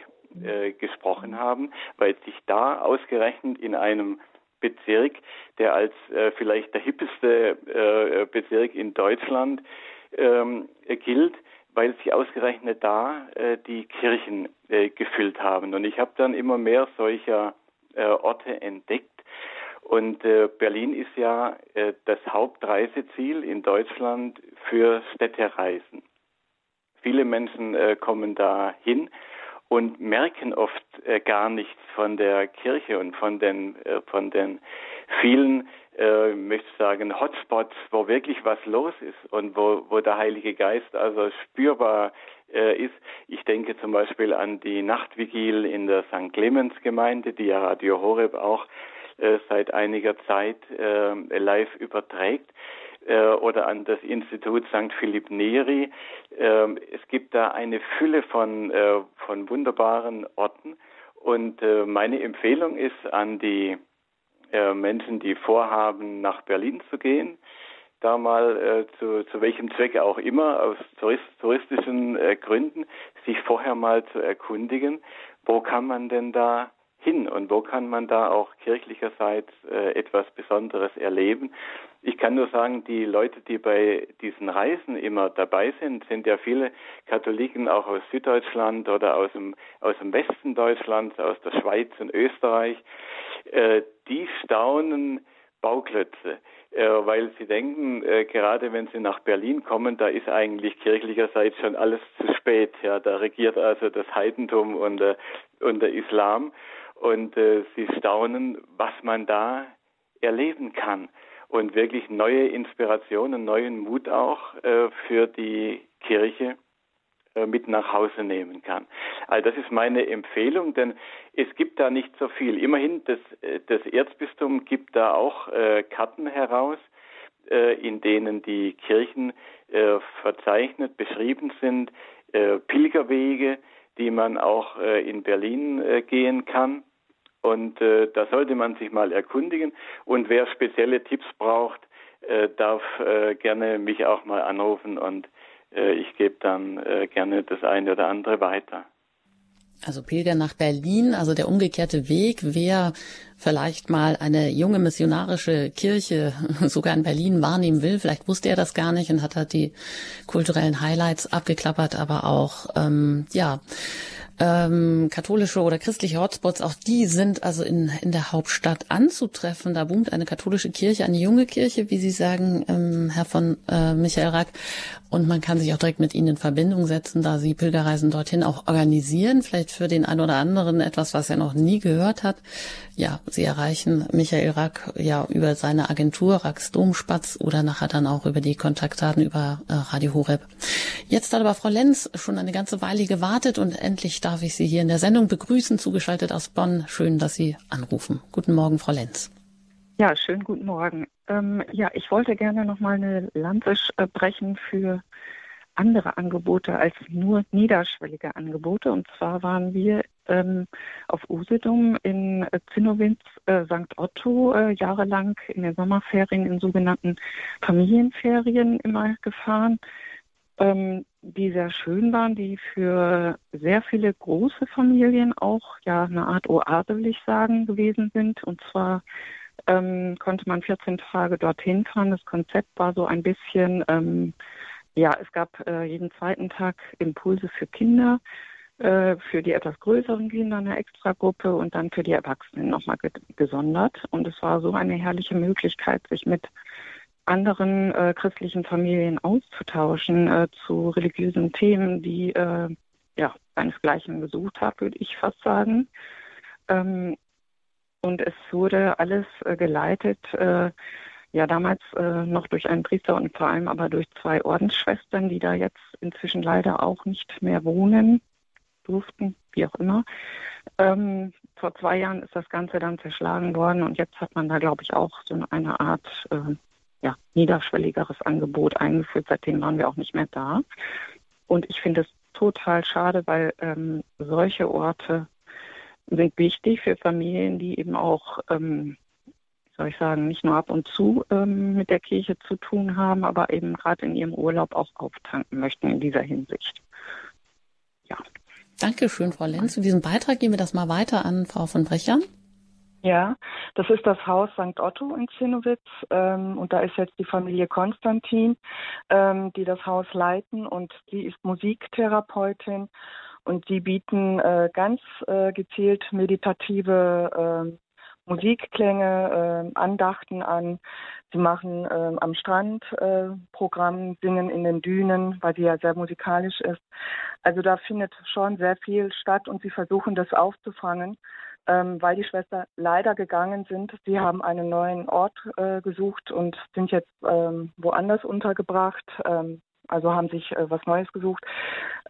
äh, gesprochen haben, weil sich da ausgerechnet in einem Bezirk, der als äh, vielleicht der hippeste äh, Bezirk in Deutschland ähm, gilt, weil sie ausgerechnet da äh, die Kirchen äh, gefüllt haben. Und ich habe dann immer mehr solcher äh, Orte entdeckt. Und äh, Berlin ist ja äh, das Hauptreiseziel in Deutschland für Städtereisen. Viele Menschen äh, kommen da hin und merken oft gar nichts von der Kirche und von den, von den vielen äh, möchte sagen, Hotspots, wo wirklich was los ist und wo, wo der Heilige Geist also spürbar äh, ist. Ich denke zum Beispiel an die Nachtvigil in der St. Clemens Gemeinde, die ja Radio Horeb auch äh, seit einiger Zeit äh, live überträgt äh, oder an das Institut St. Philipp Neri. Ähm, es gibt da eine Fülle von, äh, von wunderbaren Orten und äh, meine Empfehlung ist an die äh, Menschen, die vorhaben, nach Berlin zu gehen, da mal äh, zu, zu welchem Zweck auch immer, aus Tourist, touristischen äh, Gründen, sich vorher mal zu erkundigen, wo kann man denn da hin und wo kann man da auch kirchlicherseits äh, etwas Besonderes erleben. Ich kann nur sagen, die Leute, die bei diesen Reisen immer dabei sind, sind ja viele Katholiken auch aus Süddeutschland oder aus dem, aus dem Westen Deutschlands, aus der Schweiz und Österreich. Äh, die staunen Bauklötze, äh, weil sie denken, äh, gerade wenn sie nach Berlin kommen, da ist eigentlich kirchlicherseits schon alles zu spät. Ja, da regiert also das Heidentum und, äh, und der Islam. Und äh, sie staunen, was man da erleben kann. Und wirklich neue Inspirationen, neuen Mut auch äh, für die Kirche mit nach Hause nehmen kann. Also das ist meine Empfehlung, denn es gibt da nicht so viel. Immerhin, das, äh, das Erzbistum gibt da auch äh, Karten heraus, äh, in denen die Kirchen äh, verzeichnet, beschrieben sind, äh, Pilgerwege, die man auch äh, in Berlin äh, gehen kann. Und äh, da sollte man sich mal erkundigen. Und wer spezielle Tipps braucht, äh, darf äh, gerne mich auch mal anrufen und äh, ich gebe dann äh, gerne das eine oder andere weiter. Also Pilger nach Berlin, also der umgekehrte Weg, wer vielleicht mal eine junge missionarische Kirche sogar in Berlin wahrnehmen will, vielleicht wusste er das gar nicht und hat halt die kulturellen Highlights abgeklappert, aber auch ähm, ja ähm, katholische oder christliche Hotspots, auch die sind also in, in der Hauptstadt anzutreffen. Da boomt eine katholische Kirche, eine junge Kirche, wie Sie sagen, ähm, Herr von äh, Michael Rack. Und man kann sich auch direkt mit Ihnen in Verbindung setzen, da Sie Pilgerreisen dorthin auch organisieren. Vielleicht für den einen oder anderen etwas, was er noch nie gehört hat. Ja, Sie erreichen Michael Rack ja über seine Agentur Racks Domspatz oder nachher dann auch über die Kontaktdaten über äh, Radio Horeb. Jetzt hat aber Frau Lenz schon eine ganze Weile gewartet und endlich darf ich Sie hier in der Sendung begrüßen, zugeschaltet aus Bonn. Schön, dass Sie anrufen. Guten Morgen, Frau Lenz. Ja, schönen guten Morgen. Ähm, ja, ich wollte gerne noch mal eine Lanze äh, brechen für andere Angebote als nur niederschwellige Angebote. Und zwar waren wir ähm, auf Usedom in äh, Zinnowitz, äh, St. Otto, äh, jahrelang in den Sommerferien in sogenannten Familienferien immer gefahren ähm, die sehr schön waren, die für sehr viele große Familien auch ja eine Art Oase, will ich sagen, gewesen sind. Und zwar ähm, konnte man 14 Tage dorthin fahren. Das Konzept war so ein bisschen, ähm, ja, es gab äh, jeden zweiten Tag Impulse für Kinder, äh, für die etwas größeren Kinder eine Extragruppe und dann für die Erwachsenen nochmal gesondert. Und es war so eine herrliche Möglichkeit, sich mit anderen äh, christlichen Familien auszutauschen äh, zu religiösen Themen, die äh, ja seinesgleichen gesucht haben, würde ich fast sagen. Ähm, und es wurde alles äh, geleitet, ja damals äh, noch durch einen Priester und vor allem aber durch zwei Ordensschwestern, die da jetzt inzwischen leider auch nicht mehr wohnen durften, wie auch immer. Ähm, vor zwei Jahren ist das Ganze dann zerschlagen worden und jetzt hat man da, glaube ich, auch so eine Art äh, ja, niederschwelligeres Angebot eingeführt. Seitdem waren wir auch nicht mehr da. Und ich finde es total schade, weil ähm, solche Orte sind wichtig für Familien, die eben auch, ähm, soll ich sagen, nicht nur ab und zu ähm, mit der Kirche zu tun haben, aber eben gerade in ihrem Urlaub auch auftanken möchten in dieser Hinsicht. Ja. Dankeschön, Frau Lenz. Zu diesem Beitrag gehen wir das mal weiter an Frau von Brechern. Ja, das ist das Haus St. Otto in Zinnowitz ähm, und da ist jetzt die Familie Konstantin, ähm, die das Haus leiten und sie ist Musiktherapeutin und sie bieten äh, ganz äh, gezielt meditative äh, Musikklänge, äh, Andachten an. Sie machen äh, am Strand äh, Programm, singen in den Dünen, weil sie ja sehr musikalisch ist. Also da findet schon sehr viel statt und sie versuchen das aufzufangen ähm, weil die Schwestern leider gegangen sind. Sie haben einen neuen Ort äh, gesucht und sind jetzt ähm, woanders untergebracht, ähm, also haben sich äh, was Neues gesucht.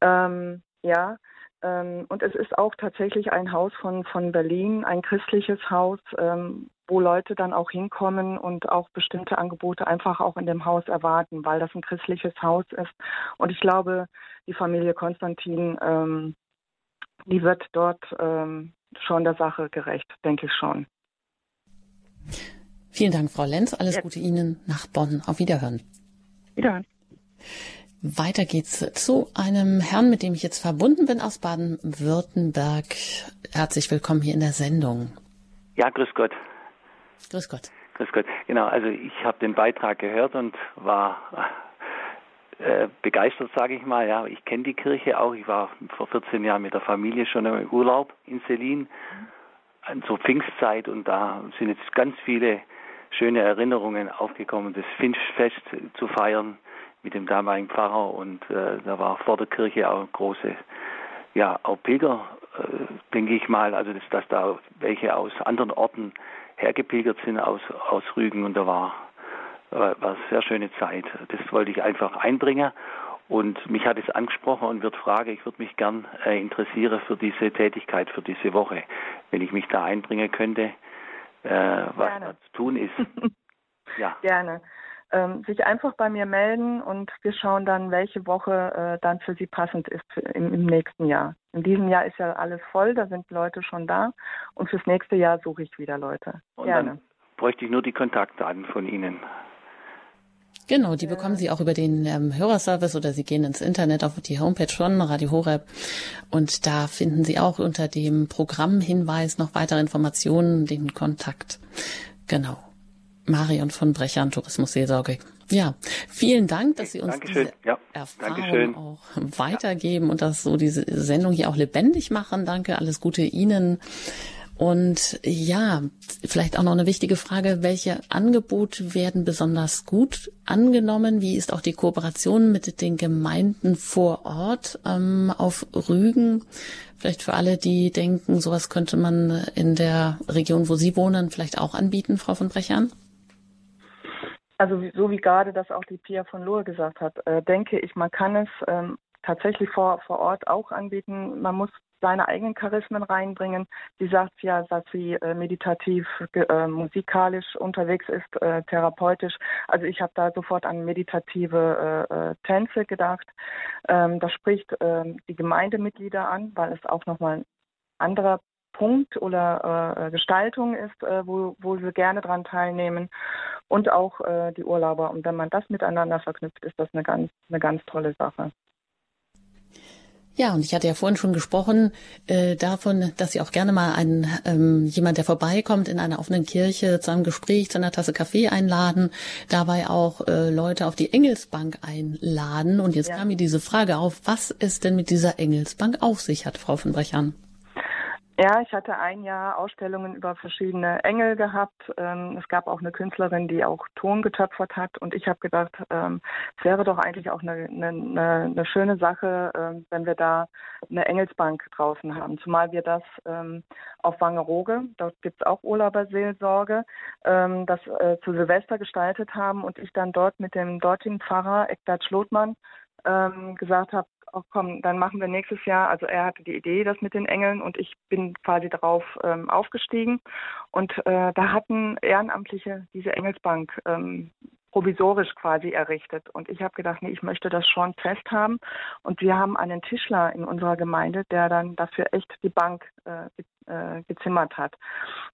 Ähm, ja, und es ist auch tatsächlich ein Haus von, von Berlin, ein christliches Haus, ähm, wo Leute dann auch hinkommen und auch bestimmte Angebote einfach auch in dem Haus erwarten, weil das ein christliches Haus ist. Und ich glaube, die Familie Konstantin, ähm, die wird dort ähm, schon der Sache gerecht, denke ich schon. Vielen Dank, Frau Lenz. Alles ja. Gute Ihnen nach Bonn. Auf Wiederhören. Wiederhören. Weiter geht's zu einem Herrn, mit dem ich jetzt verbunden bin aus Baden-Württemberg. Herzlich willkommen hier in der Sendung. Ja, grüß Gott. Grüß Gott. Grüß Gott. Genau, also ich habe den Beitrag gehört und war äh, begeistert, sage ich mal. Ja, ich kenne die Kirche auch. Ich war vor 14 Jahren mit der Familie schon im Urlaub in Selin, zur Pfingstzeit, und da sind jetzt ganz viele schöne Erinnerungen aufgekommen, das Pfingstfest zu feiern mit dem damaligen Pfarrer und äh, da war vor der Kirche auch große, ja, auch Pilger, äh, denke ich mal, also dass, dass da welche aus anderen Orten hergepilgert sind aus, aus Rügen und da war war, war eine sehr schöne Zeit. Das wollte ich einfach einbringen. Und mich hat es angesprochen und wird frage, ich würde mich gern äh, interessieren für diese Tätigkeit, für diese Woche, wenn ich mich da einbringen könnte, äh, was da zu tun ist. ja. Gerne. Ähm, sich einfach bei mir melden und wir schauen dann, welche Woche äh, dann für sie passend ist für, im, im, nächsten Jahr. In diesem Jahr ist ja alles voll, da sind Leute schon da und fürs nächste Jahr suche ich wieder Leute. Und Gerne. Dann bräuchte ich nur die Kontaktdaten von Ihnen. Genau, die bekommen Sie auch über den ähm, Hörerservice oder Sie gehen ins Internet auf die Homepage von Radio Horeb und da finden Sie auch unter dem Programmhinweis noch weitere Informationen, den Kontakt. Genau. Marion von Brechern, Tourismusseelsorge. Ja, vielen Dank, dass Sie uns Dankeschön. diese ja, Erfahrung Dankeschön. auch weitergeben ja. und dass so diese Sendung hier auch lebendig machen. Danke, alles Gute Ihnen. Und ja, vielleicht auch noch eine wichtige Frage, welche Angebote werden besonders gut angenommen? Wie ist auch die Kooperation mit den Gemeinden vor Ort ähm, auf Rügen? Vielleicht für alle, die denken, sowas könnte man in der Region, wo Sie wohnen, vielleicht auch anbieten, Frau von Brechern? Also so wie gerade das auch die Pia von Lohe gesagt hat, äh, denke ich, man kann es ähm, tatsächlich vor, vor Ort auch anbieten. Man muss seine eigenen Charismen reinbringen. Sie sagt ja, dass sie äh, meditativ, äh, musikalisch unterwegs ist, äh, therapeutisch. Also ich habe da sofort an meditative äh, äh, Tänze gedacht. Ähm, das spricht ähm, die Gemeindemitglieder an, weil es auch nochmal ein anderer Punkt oder äh, Gestaltung ist, äh, wo, wo sie gerne dran teilnehmen und auch äh, die Urlauber. Und wenn man das miteinander verknüpft, ist das eine ganz, eine ganz tolle Sache. Ja, und ich hatte ja vorhin schon gesprochen äh, davon, dass Sie auch gerne mal einen ähm, jemand, der vorbeikommt, in einer offenen Kirche zu einem Gespräch, zu einer Tasse Kaffee einladen, dabei auch äh, Leute auf die Engelsbank einladen. Und jetzt ja. kam mir diese Frage auf, was es denn mit dieser Engelsbank auf sich hat, Frau von Brechern. Ja, ich hatte ein Jahr Ausstellungen über verschiedene Engel gehabt. Ähm, es gab auch eine Künstlerin, die auch Ton getöpfert hat. Und ich habe gedacht, ähm, es wäre doch eigentlich auch eine, eine, eine schöne Sache, ähm, wenn wir da eine Engelsbank draußen haben. Zumal wir das auf Wangerooge, dort gibt es auch Urlauberseelsorge, das äh, zu Silvester gestaltet haben und ich dann dort mit dem dortigen Pfarrer Ekdard Schlotmann gesagt habe, auch komm, dann machen wir nächstes Jahr, also er hatte die Idee, das mit den Engeln und ich bin quasi darauf ähm, aufgestiegen. Und äh, da hatten Ehrenamtliche diese Engelsbank ähm, provisorisch quasi errichtet. Und ich habe gedacht, nee, ich möchte das schon fest haben. Und wir haben einen Tischler in unserer Gemeinde, der dann dafür echt die Bank äh, äh, gezimmert hat.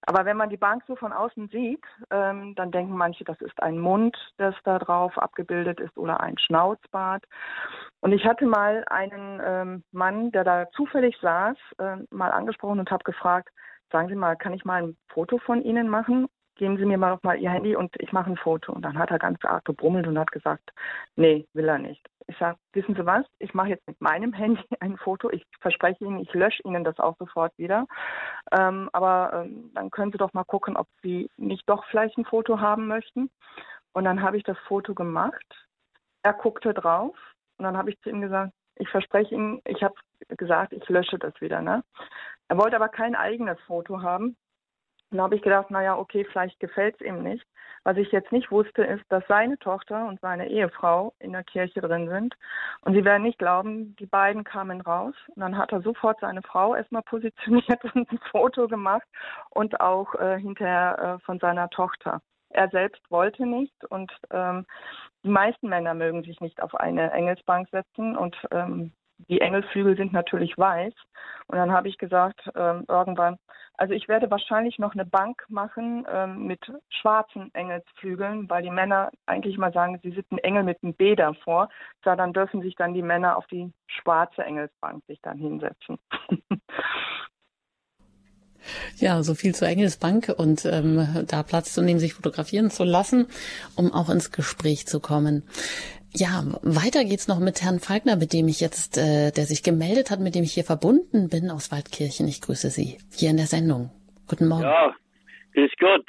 Aber wenn man die Bank so von außen sieht, ähm, dann denken manche, das ist ein Mund, das da drauf abgebildet ist oder ein Schnauzbart. Und ich hatte mal einen ähm, Mann, der da zufällig saß, äh, mal angesprochen und habe gefragt, sagen Sie mal, kann ich mal ein Foto von Ihnen machen? Geben Sie mir mal noch mal Ihr Handy und ich mache ein Foto. Und dann hat er ganz arg gebrummelt und hat gesagt, nee, will er nicht. Ich sage, wissen Sie was, ich mache jetzt mit meinem Handy ein Foto. Ich verspreche Ihnen, ich lösche Ihnen das auch sofort wieder. Ähm, aber ähm, dann können Sie doch mal gucken, ob Sie nicht doch vielleicht ein Foto haben möchten. Und dann habe ich das Foto gemacht. Er guckte drauf und dann habe ich zu ihm gesagt, ich verspreche Ihnen, ich habe gesagt, ich lösche das wieder. Ne? Er wollte aber kein eigenes Foto haben. Dann habe ich gedacht, naja, okay, vielleicht gefällt es ihm nicht. Was ich jetzt nicht wusste, ist, dass seine Tochter und seine Ehefrau in der Kirche drin sind. Und Sie werden nicht glauben, die beiden kamen raus. Und dann hat er sofort seine Frau erstmal positioniert und ein Foto gemacht und auch äh, hinterher äh, von seiner Tochter. Er selbst wollte nicht und ähm, die meisten Männer mögen sich nicht auf eine Engelsbank setzen und ähm, die Engelflügel sind natürlich weiß. Und dann habe ich gesagt, ähm, irgendwann, also ich werde wahrscheinlich noch eine Bank machen ähm, mit schwarzen Engelsflügeln, weil die Männer eigentlich mal sagen, sie sind ein Engel mit einem B davor. Da dann dürfen sich dann die Männer auf die schwarze Engelsbank sich dann hinsetzen. Ja, so viel zur Engelsbank und ähm, da Platz zu nehmen, sich fotografieren zu lassen, um auch ins Gespräch zu kommen. Ja, weiter geht's noch mit Herrn Falkner, mit dem ich jetzt, äh, der sich gemeldet hat, mit dem ich hier verbunden bin aus Waldkirchen. Ich grüße Sie hier in der Sendung. Guten Morgen. Ja, grüß Gott.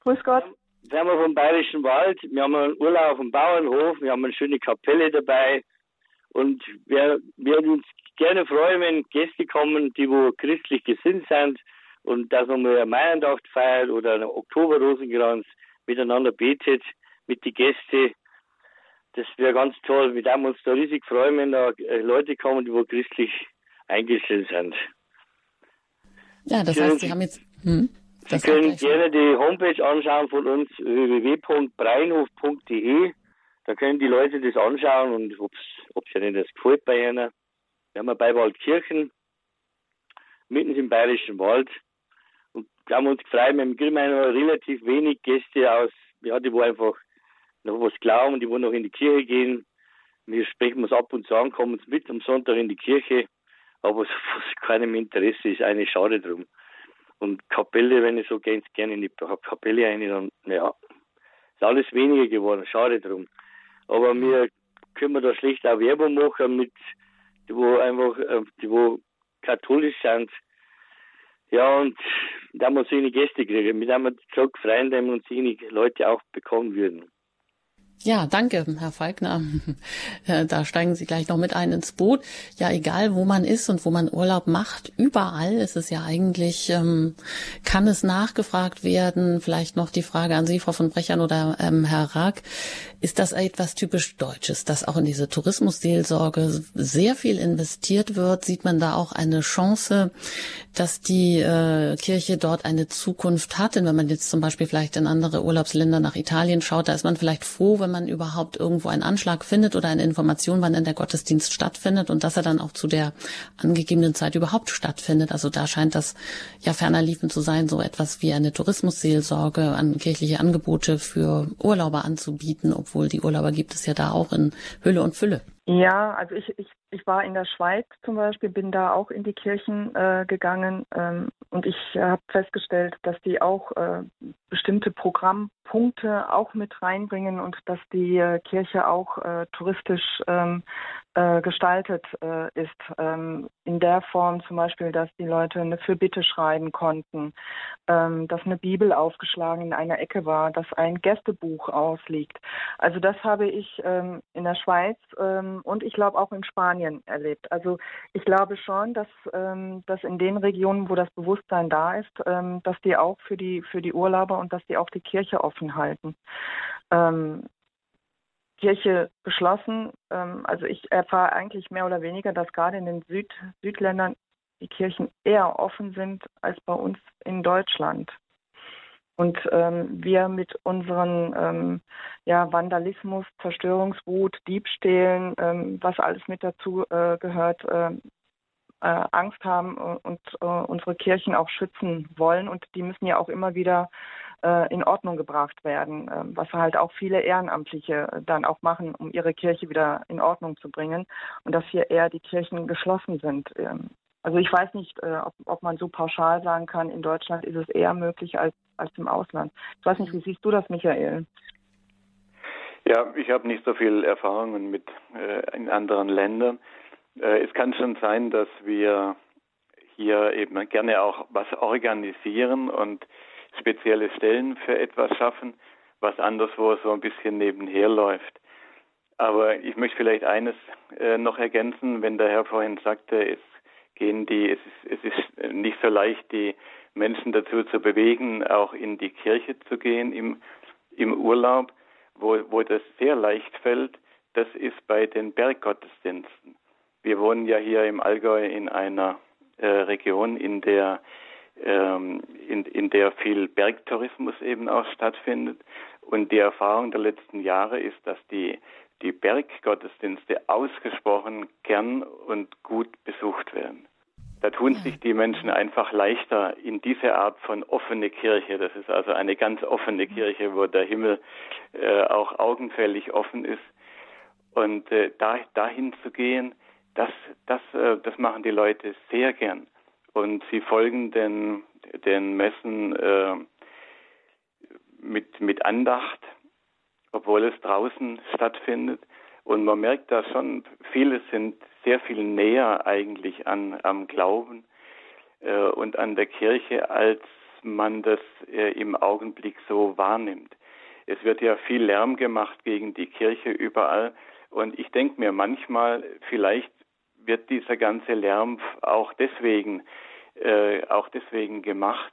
Grüß Gott. Wir haben vom Bayerischen Wald, wir haben einen Urlaub auf dem Bauernhof, wir haben eine schöne Kapelle dabei und wir würden uns gerne freuen, wenn Gäste kommen, die wo christlich gesinnt sind und dass man mal eine Meierndacht feiert oder einen Oktoberrosenkranz miteinander betet mit den Gästen das wäre ganz toll. Wir würden uns da riesig freuen, wenn da äh, Leute kommen, die wo christlich eingestellt sind. Ja, das heißt, Sie haben jetzt. Hm? Sie können gerne die Homepage anschauen von uns www.breinhof.de. Da können die Leute das anschauen und ob es ihnen das gefällt bei ihnen. Wir haben bei Waldkirchen, mitten im Bayerischen Wald. Und wir haben uns gefreut, wir kriegen relativ wenig Gäste aus, ja, die wo einfach noch was glauben, die wo noch in die Kirche gehen. Wir sprechen uns ab und zu an, kommen mit am Sonntag in die Kirche. Aber was keinem Interesse ist, eine schade drum. Und Kapelle, wenn ich so ganz gerne in die Kapelle rein, dann, ja, ist alles weniger geworden, schade drum. Aber wir können da schlecht auch Werbung machen mit, die wo einfach, äh, die wo katholisch sind. Ja, und da muss ich eine Gäste kriegen. Mit einem gesagt, freuen, wenn uns die Leute auch bekommen würden. Ja, danke, Herr Falkner. Da steigen Sie gleich noch mit ein ins Boot. Ja, egal, wo man ist und wo man Urlaub macht, überall ist es ja eigentlich, ähm, kann es nachgefragt werden. Vielleicht noch die Frage an Sie, Frau von Brechern oder ähm, Herr Rack. Ist das etwas typisch Deutsches, dass auch in diese Tourismusseelsorge sehr viel investiert wird? Sieht man da auch eine Chance, dass die äh, Kirche dort eine Zukunft hat? Denn wenn man jetzt zum Beispiel vielleicht in andere Urlaubsländer nach Italien schaut, da ist man vielleicht froh, wenn man überhaupt irgendwo einen Anschlag findet oder eine Information, wann denn der Gottesdienst stattfindet und dass er dann auch zu der angegebenen Zeit überhaupt stattfindet. Also da scheint das ja ferner liefen zu sein, so etwas wie eine Tourismusseelsorge an kirchliche Angebote für Urlauber anzubieten, obwohl die Urlauber gibt es ja da auch in Hülle und Fülle. Ja, also ich, ich, ich war in der Schweiz zum Beispiel, bin da auch in die Kirchen äh, gegangen ähm, und ich habe festgestellt, dass die auch äh, bestimmte Programmpunkte auch mit reinbringen und dass die äh, Kirche auch äh, touristisch ähm, äh, gestaltet äh, ist. Ähm, in der Form zum Beispiel, dass die Leute eine Fürbitte schreiben konnten, ähm, dass eine Bibel aufgeschlagen in einer Ecke war, dass ein Gästebuch ausliegt. Also das habe ich ähm, in der Schweiz ähm, und ich glaube auch in Spanien erlebt. Also ich glaube schon, dass, ähm, dass in den Regionen, wo das Bewusstsein da ist, ähm, dass die auch für die, für die Urlauber und dass die auch die Kirche offen halten. Kirche geschlossen. Ähm, also ich erfahre eigentlich mehr oder weniger, dass gerade in den Süd Südländern die Kirchen eher offen sind als bei uns in Deutschland. Und ähm, wir mit unseren ähm, ja, Vandalismus, Zerstörungswut, Diebstählen, ähm, was alles mit dazu äh, gehört, äh, äh, Angst haben und äh, unsere Kirchen auch schützen wollen. Und die müssen ja auch immer wieder äh, in Ordnung gebracht werden, äh, was halt auch viele Ehrenamtliche dann auch machen, um ihre Kirche wieder in Ordnung zu bringen und dass hier eher die Kirchen geschlossen sind. Ähm, also ich weiß nicht, äh, ob, ob man so pauschal sagen kann, in Deutschland ist es eher möglich als, als im Ausland. Ich weiß nicht, wie siehst du das, Michael? Ja, ich habe nicht so viel Erfahrungen mit äh, in anderen Ländern. Äh, es kann schon sein, dass wir hier eben gerne auch was organisieren und spezielle Stellen für etwas schaffen, was anderswo so ein bisschen nebenher läuft. Aber ich möchte vielleicht eines äh, noch ergänzen, wenn der Herr vorhin sagte, es gehen die, es ist, es ist nicht so leicht, die Menschen dazu zu bewegen, auch in die Kirche zu gehen im, im Urlaub, wo, wo das sehr leicht fällt, das ist bei den Berggottesdiensten. Wir wohnen ja hier im Allgäu in einer äh, Region, in der ähm, in, in der viel Bergtourismus eben auch stattfindet. Und die Erfahrung der letzten Jahre ist, dass die, die Berggottesdienste ausgesprochen gern und gut besucht werden. Da tun sich die Menschen einfach leichter in diese Art von offene Kirche. Das ist also eine ganz offene Kirche, wo der Himmel äh, auch augenfällig offen ist. Und äh, da, dahin zu gehen, das, das, äh, das machen die Leute sehr gern und sie folgen den, den Messen äh, mit, mit Andacht, obwohl es draußen stattfindet. Und man merkt da schon, viele sind sehr viel näher eigentlich an, am Glauben äh, und an der Kirche, als man das äh, im Augenblick so wahrnimmt. Es wird ja viel Lärm gemacht gegen die Kirche überall. Und ich denke mir manchmal, vielleicht wird dieser ganze Lärm auch deswegen, äh, auch deswegen gemacht,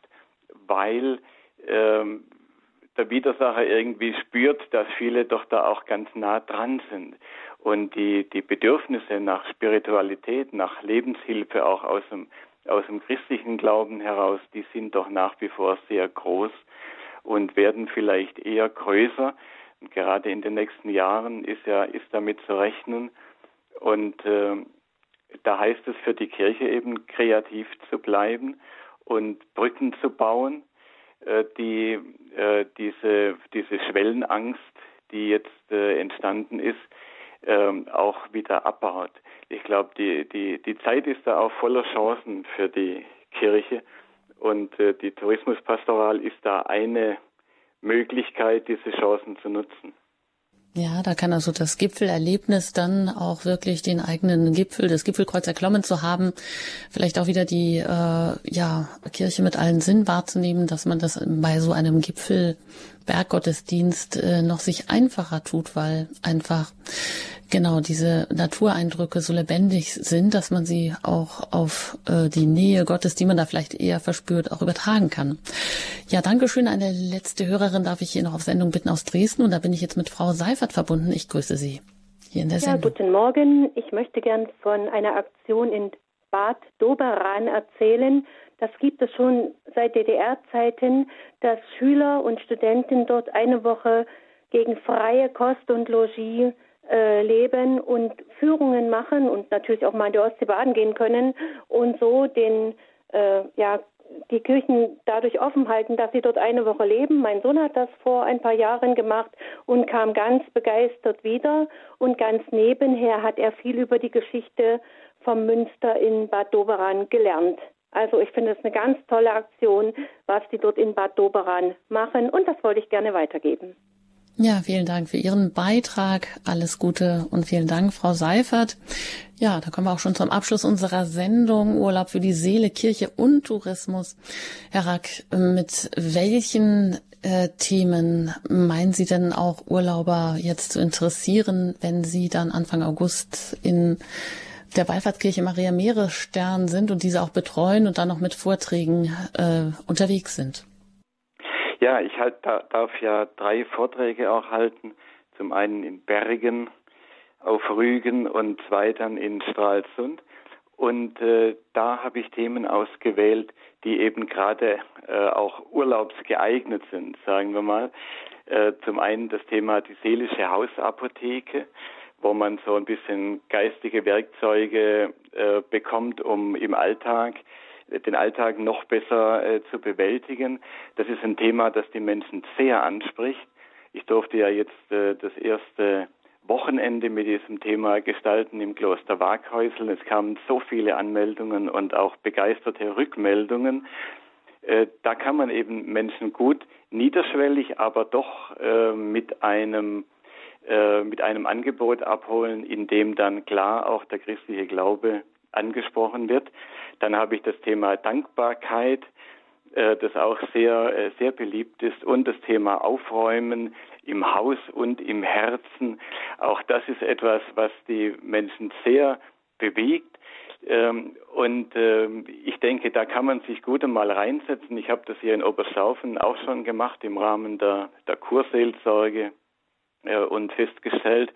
weil ähm, der Widersacher irgendwie spürt, dass viele doch da auch ganz nah dran sind und die, die Bedürfnisse nach Spiritualität, nach Lebenshilfe auch aus dem, aus dem christlichen Glauben heraus, die sind doch nach wie vor sehr groß und werden vielleicht eher größer. Und gerade in den nächsten Jahren ist ja ist damit zu rechnen. Und äh, da heißt es für die Kirche eben kreativ zu bleiben und Brücken zu bauen, äh, die äh, diese diese Schwellenangst, die jetzt äh, entstanden ist, ähm, auch wieder abbaut. Ich glaube, die, die, die Zeit ist da auch voller Chancen für die Kirche und äh, die Tourismuspastoral ist da eine Möglichkeit, diese Chancen zu nutzen. Ja, da kann also das Gipfelerlebnis dann auch wirklich den eigenen Gipfel, das Gipfelkreuz erklommen zu haben, vielleicht auch wieder die äh, ja, Kirche mit allen Sinn wahrzunehmen, dass man das bei so einem Gipfel Berggottesdienst äh, noch sich einfacher tut, weil einfach genau diese Natureindrücke so lebendig sind, dass man sie auch auf äh, die Nähe Gottes, die man da vielleicht eher verspürt, auch übertragen kann. Ja, danke schön. Eine letzte Hörerin darf ich hier noch auf Sendung bitten aus Dresden und da bin ich jetzt mit Frau Seifert verbunden. Ich grüße Sie hier in der ja, Sendung. Guten Morgen. Ich möchte gern von einer Aktion in Bad Doberan erzählen. Das gibt es schon seit DDR-Zeiten, dass Schüler und Studenten dort eine Woche gegen freie Kost und Logis äh, leben und Führungen machen und natürlich auch mal in der Ostsee baden gehen können und so den äh, ja die Kirchen dadurch offen halten, dass sie dort eine Woche leben. Mein Sohn hat das vor ein paar Jahren gemacht und kam ganz begeistert wieder. Und ganz nebenher hat er viel über die Geschichte vom Münster in Bad Doberan gelernt. Also ich finde es eine ganz tolle Aktion, was die dort in Bad Doberan machen und das wollte ich gerne weitergeben. Ja, vielen Dank für Ihren Beitrag. Alles Gute und vielen Dank, Frau Seifert. Ja, da kommen wir auch schon zum Abschluss unserer Sendung Urlaub für die Seele, Kirche und Tourismus. Herr Rack, mit welchen äh, Themen meinen Sie denn auch Urlauber jetzt zu interessieren, wenn Sie dann Anfang August in der Wallfahrtskirche Maria Meeresstern sind und diese auch betreuen und dann noch mit Vorträgen äh, unterwegs sind. Ja, ich halt, da, darf ja drei Vorträge auch halten. Zum einen in Bergen auf Rügen und zwei dann in Stralsund. Und äh, da habe ich Themen ausgewählt, die eben gerade äh, auch urlaubsgeeignet sind, sagen wir mal. Äh, zum einen das Thema die seelische Hausapotheke wo man so ein bisschen geistige Werkzeuge äh, bekommt, um im Alltag den Alltag noch besser äh, zu bewältigen. Das ist ein Thema, das die Menschen sehr anspricht. Ich durfte ja jetzt äh, das erste Wochenende mit diesem Thema gestalten im Kloster Waghäusel. Es kamen so viele Anmeldungen und auch begeisterte Rückmeldungen. Äh, da kann man eben Menschen gut niederschwellig, aber doch äh, mit einem äh, mit einem Angebot abholen, in dem dann klar auch der christliche Glaube angesprochen wird. Dann habe ich das Thema Dankbarkeit, äh, das auch sehr, äh, sehr beliebt ist, und das Thema Aufräumen im Haus und im Herzen. Auch das ist etwas, was die Menschen sehr bewegt. Ähm, und ähm, ich denke, da kann man sich gut einmal reinsetzen. Ich habe das hier in Oberschaufen auch schon gemacht im Rahmen der, der Kurseelsorge äh, und festgestellt,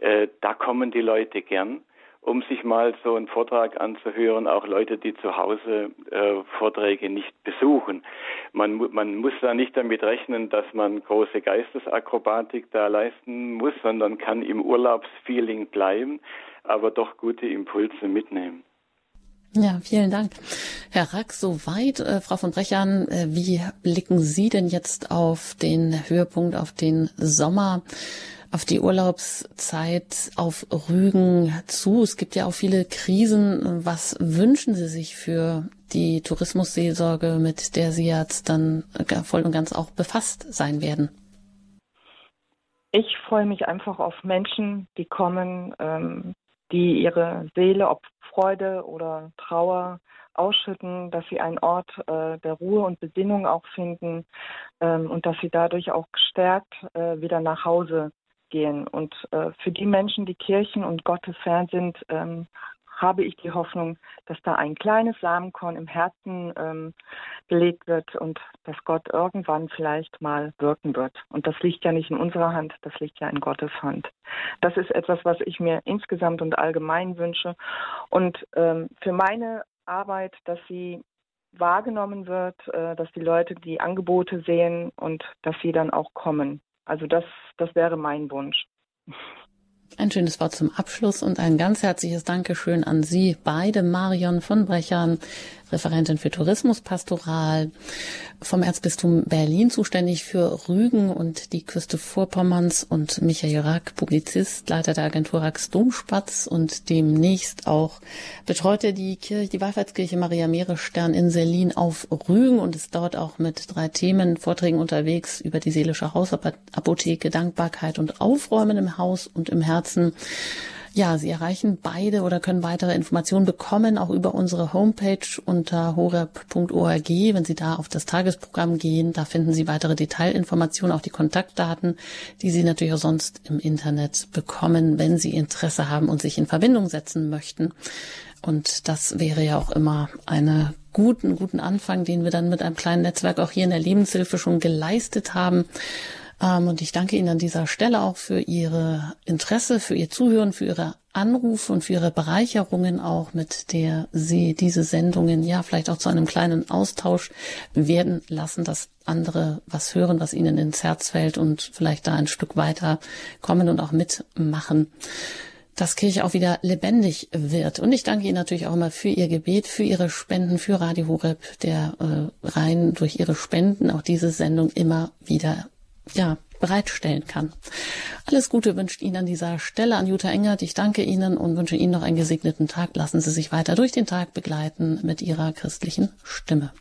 äh, da kommen die Leute gern, um sich mal so einen Vortrag anzuhören, auch Leute, die zu Hause äh, Vorträge nicht besuchen. Man, man muss da nicht damit rechnen, dass man große Geistesakrobatik da leisten muss, sondern kann im Urlaubsfeeling bleiben, aber doch gute Impulse mitnehmen. Ja, vielen Dank. Herr Rack, soweit. Äh, Frau von Brechern, äh, wie blicken Sie denn jetzt auf den Höhepunkt, auf den Sommer, auf die Urlaubszeit auf Rügen zu? Es gibt ja auch viele Krisen. Was wünschen Sie sich für die Tourismusseelsorge, mit der Sie jetzt dann voll und ganz auch befasst sein werden? Ich freue mich einfach auf Menschen, die kommen, ähm, die ihre Seele, ob Freude oder Trauer ausschütten, dass sie einen Ort äh, der Ruhe und Besinnung auch finden ähm, und dass sie dadurch auch gestärkt äh, wieder nach Hause gehen. Und äh, für die Menschen, die Kirchen und Gottes fern sind, ähm, habe ich die Hoffnung, dass da ein kleines Samenkorn im Herzen ähm, gelegt wird und dass Gott irgendwann vielleicht mal wirken wird. Und das liegt ja nicht in unserer Hand, das liegt ja in Gottes Hand. Das ist etwas, was ich mir insgesamt und allgemein wünsche. Und ähm, für meine Arbeit, dass sie wahrgenommen wird, äh, dass die Leute die Angebote sehen und dass sie dann auch kommen. Also das, das wäre mein Wunsch. Ein schönes Wort zum Abschluss und ein ganz herzliches Dankeschön an Sie beide, Marion von Brechern, Referentin für Tourismuspastoral, vom Erzbistum Berlin zuständig für Rügen und die Küste Vorpommerns und Michael Rack, Publizist, Leiter der Agentur Racks Domspatz und demnächst auch betreute die Kirche, die Wallfahrtskirche Maria Meeresstern in Selin auf Rügen und ist dort auch mit drei Themen Vorträgen unterwegs über die seelische Hausapotheke, Dankbarkeit und Aufräumen im Haus und im Herzen. Ja, Sie erreichen beide oder können weitere Informationen bekommen, auch über unsere Homepage unter horeb.org. Wenn Sie da auf das Tagesprogramm gehen, da finden Sie weitere Detailinformationen, auch die Kontaktdaten, die Sie natürlich auch sonst im Internet bekommen, wenn Sie Interesse haben und sich in Verbindung setzen möchten. Und das wäre ja auch immer eine guten, guten Anfang, den wir dann mit einem kleinen Netzwerk auch hier in der Lebenshilfe schon geleistet haben. Ähm, und ich danke Ihnen an dieser Stelle auch für Ihre Interesse, für Ihr Zuhören, für Ihre Anrufe und für Ihre Bereicherungen auch, mit der Sie diese Sendungen ja vielleicht auch zu einem kleinen Austausch werden lassen, dass andere was hören, was Ihnen ins Herz fällt und vielleicht da ein Stück weiter kommen und auch mitmachen dass Kirche auch wieder lebendig wird. Und ich danke Ihnen natürlich auch immer für Ihr Gebet, für Ihre Spenden, für Radio Horeb, der äh, rein durch Ihre Spenden auch diese Sendung immer wieder ja, bereitstellen kann. Alles Gute wünscht Ihnen an dieser Stelle an Jutta Engert. Ich danke Ihnen und wünsche Ihnen noch einen gesegneten Tag. Lassen Sie sich weiter durch den Tag begleiten mit Ihrer christlichen Stimme.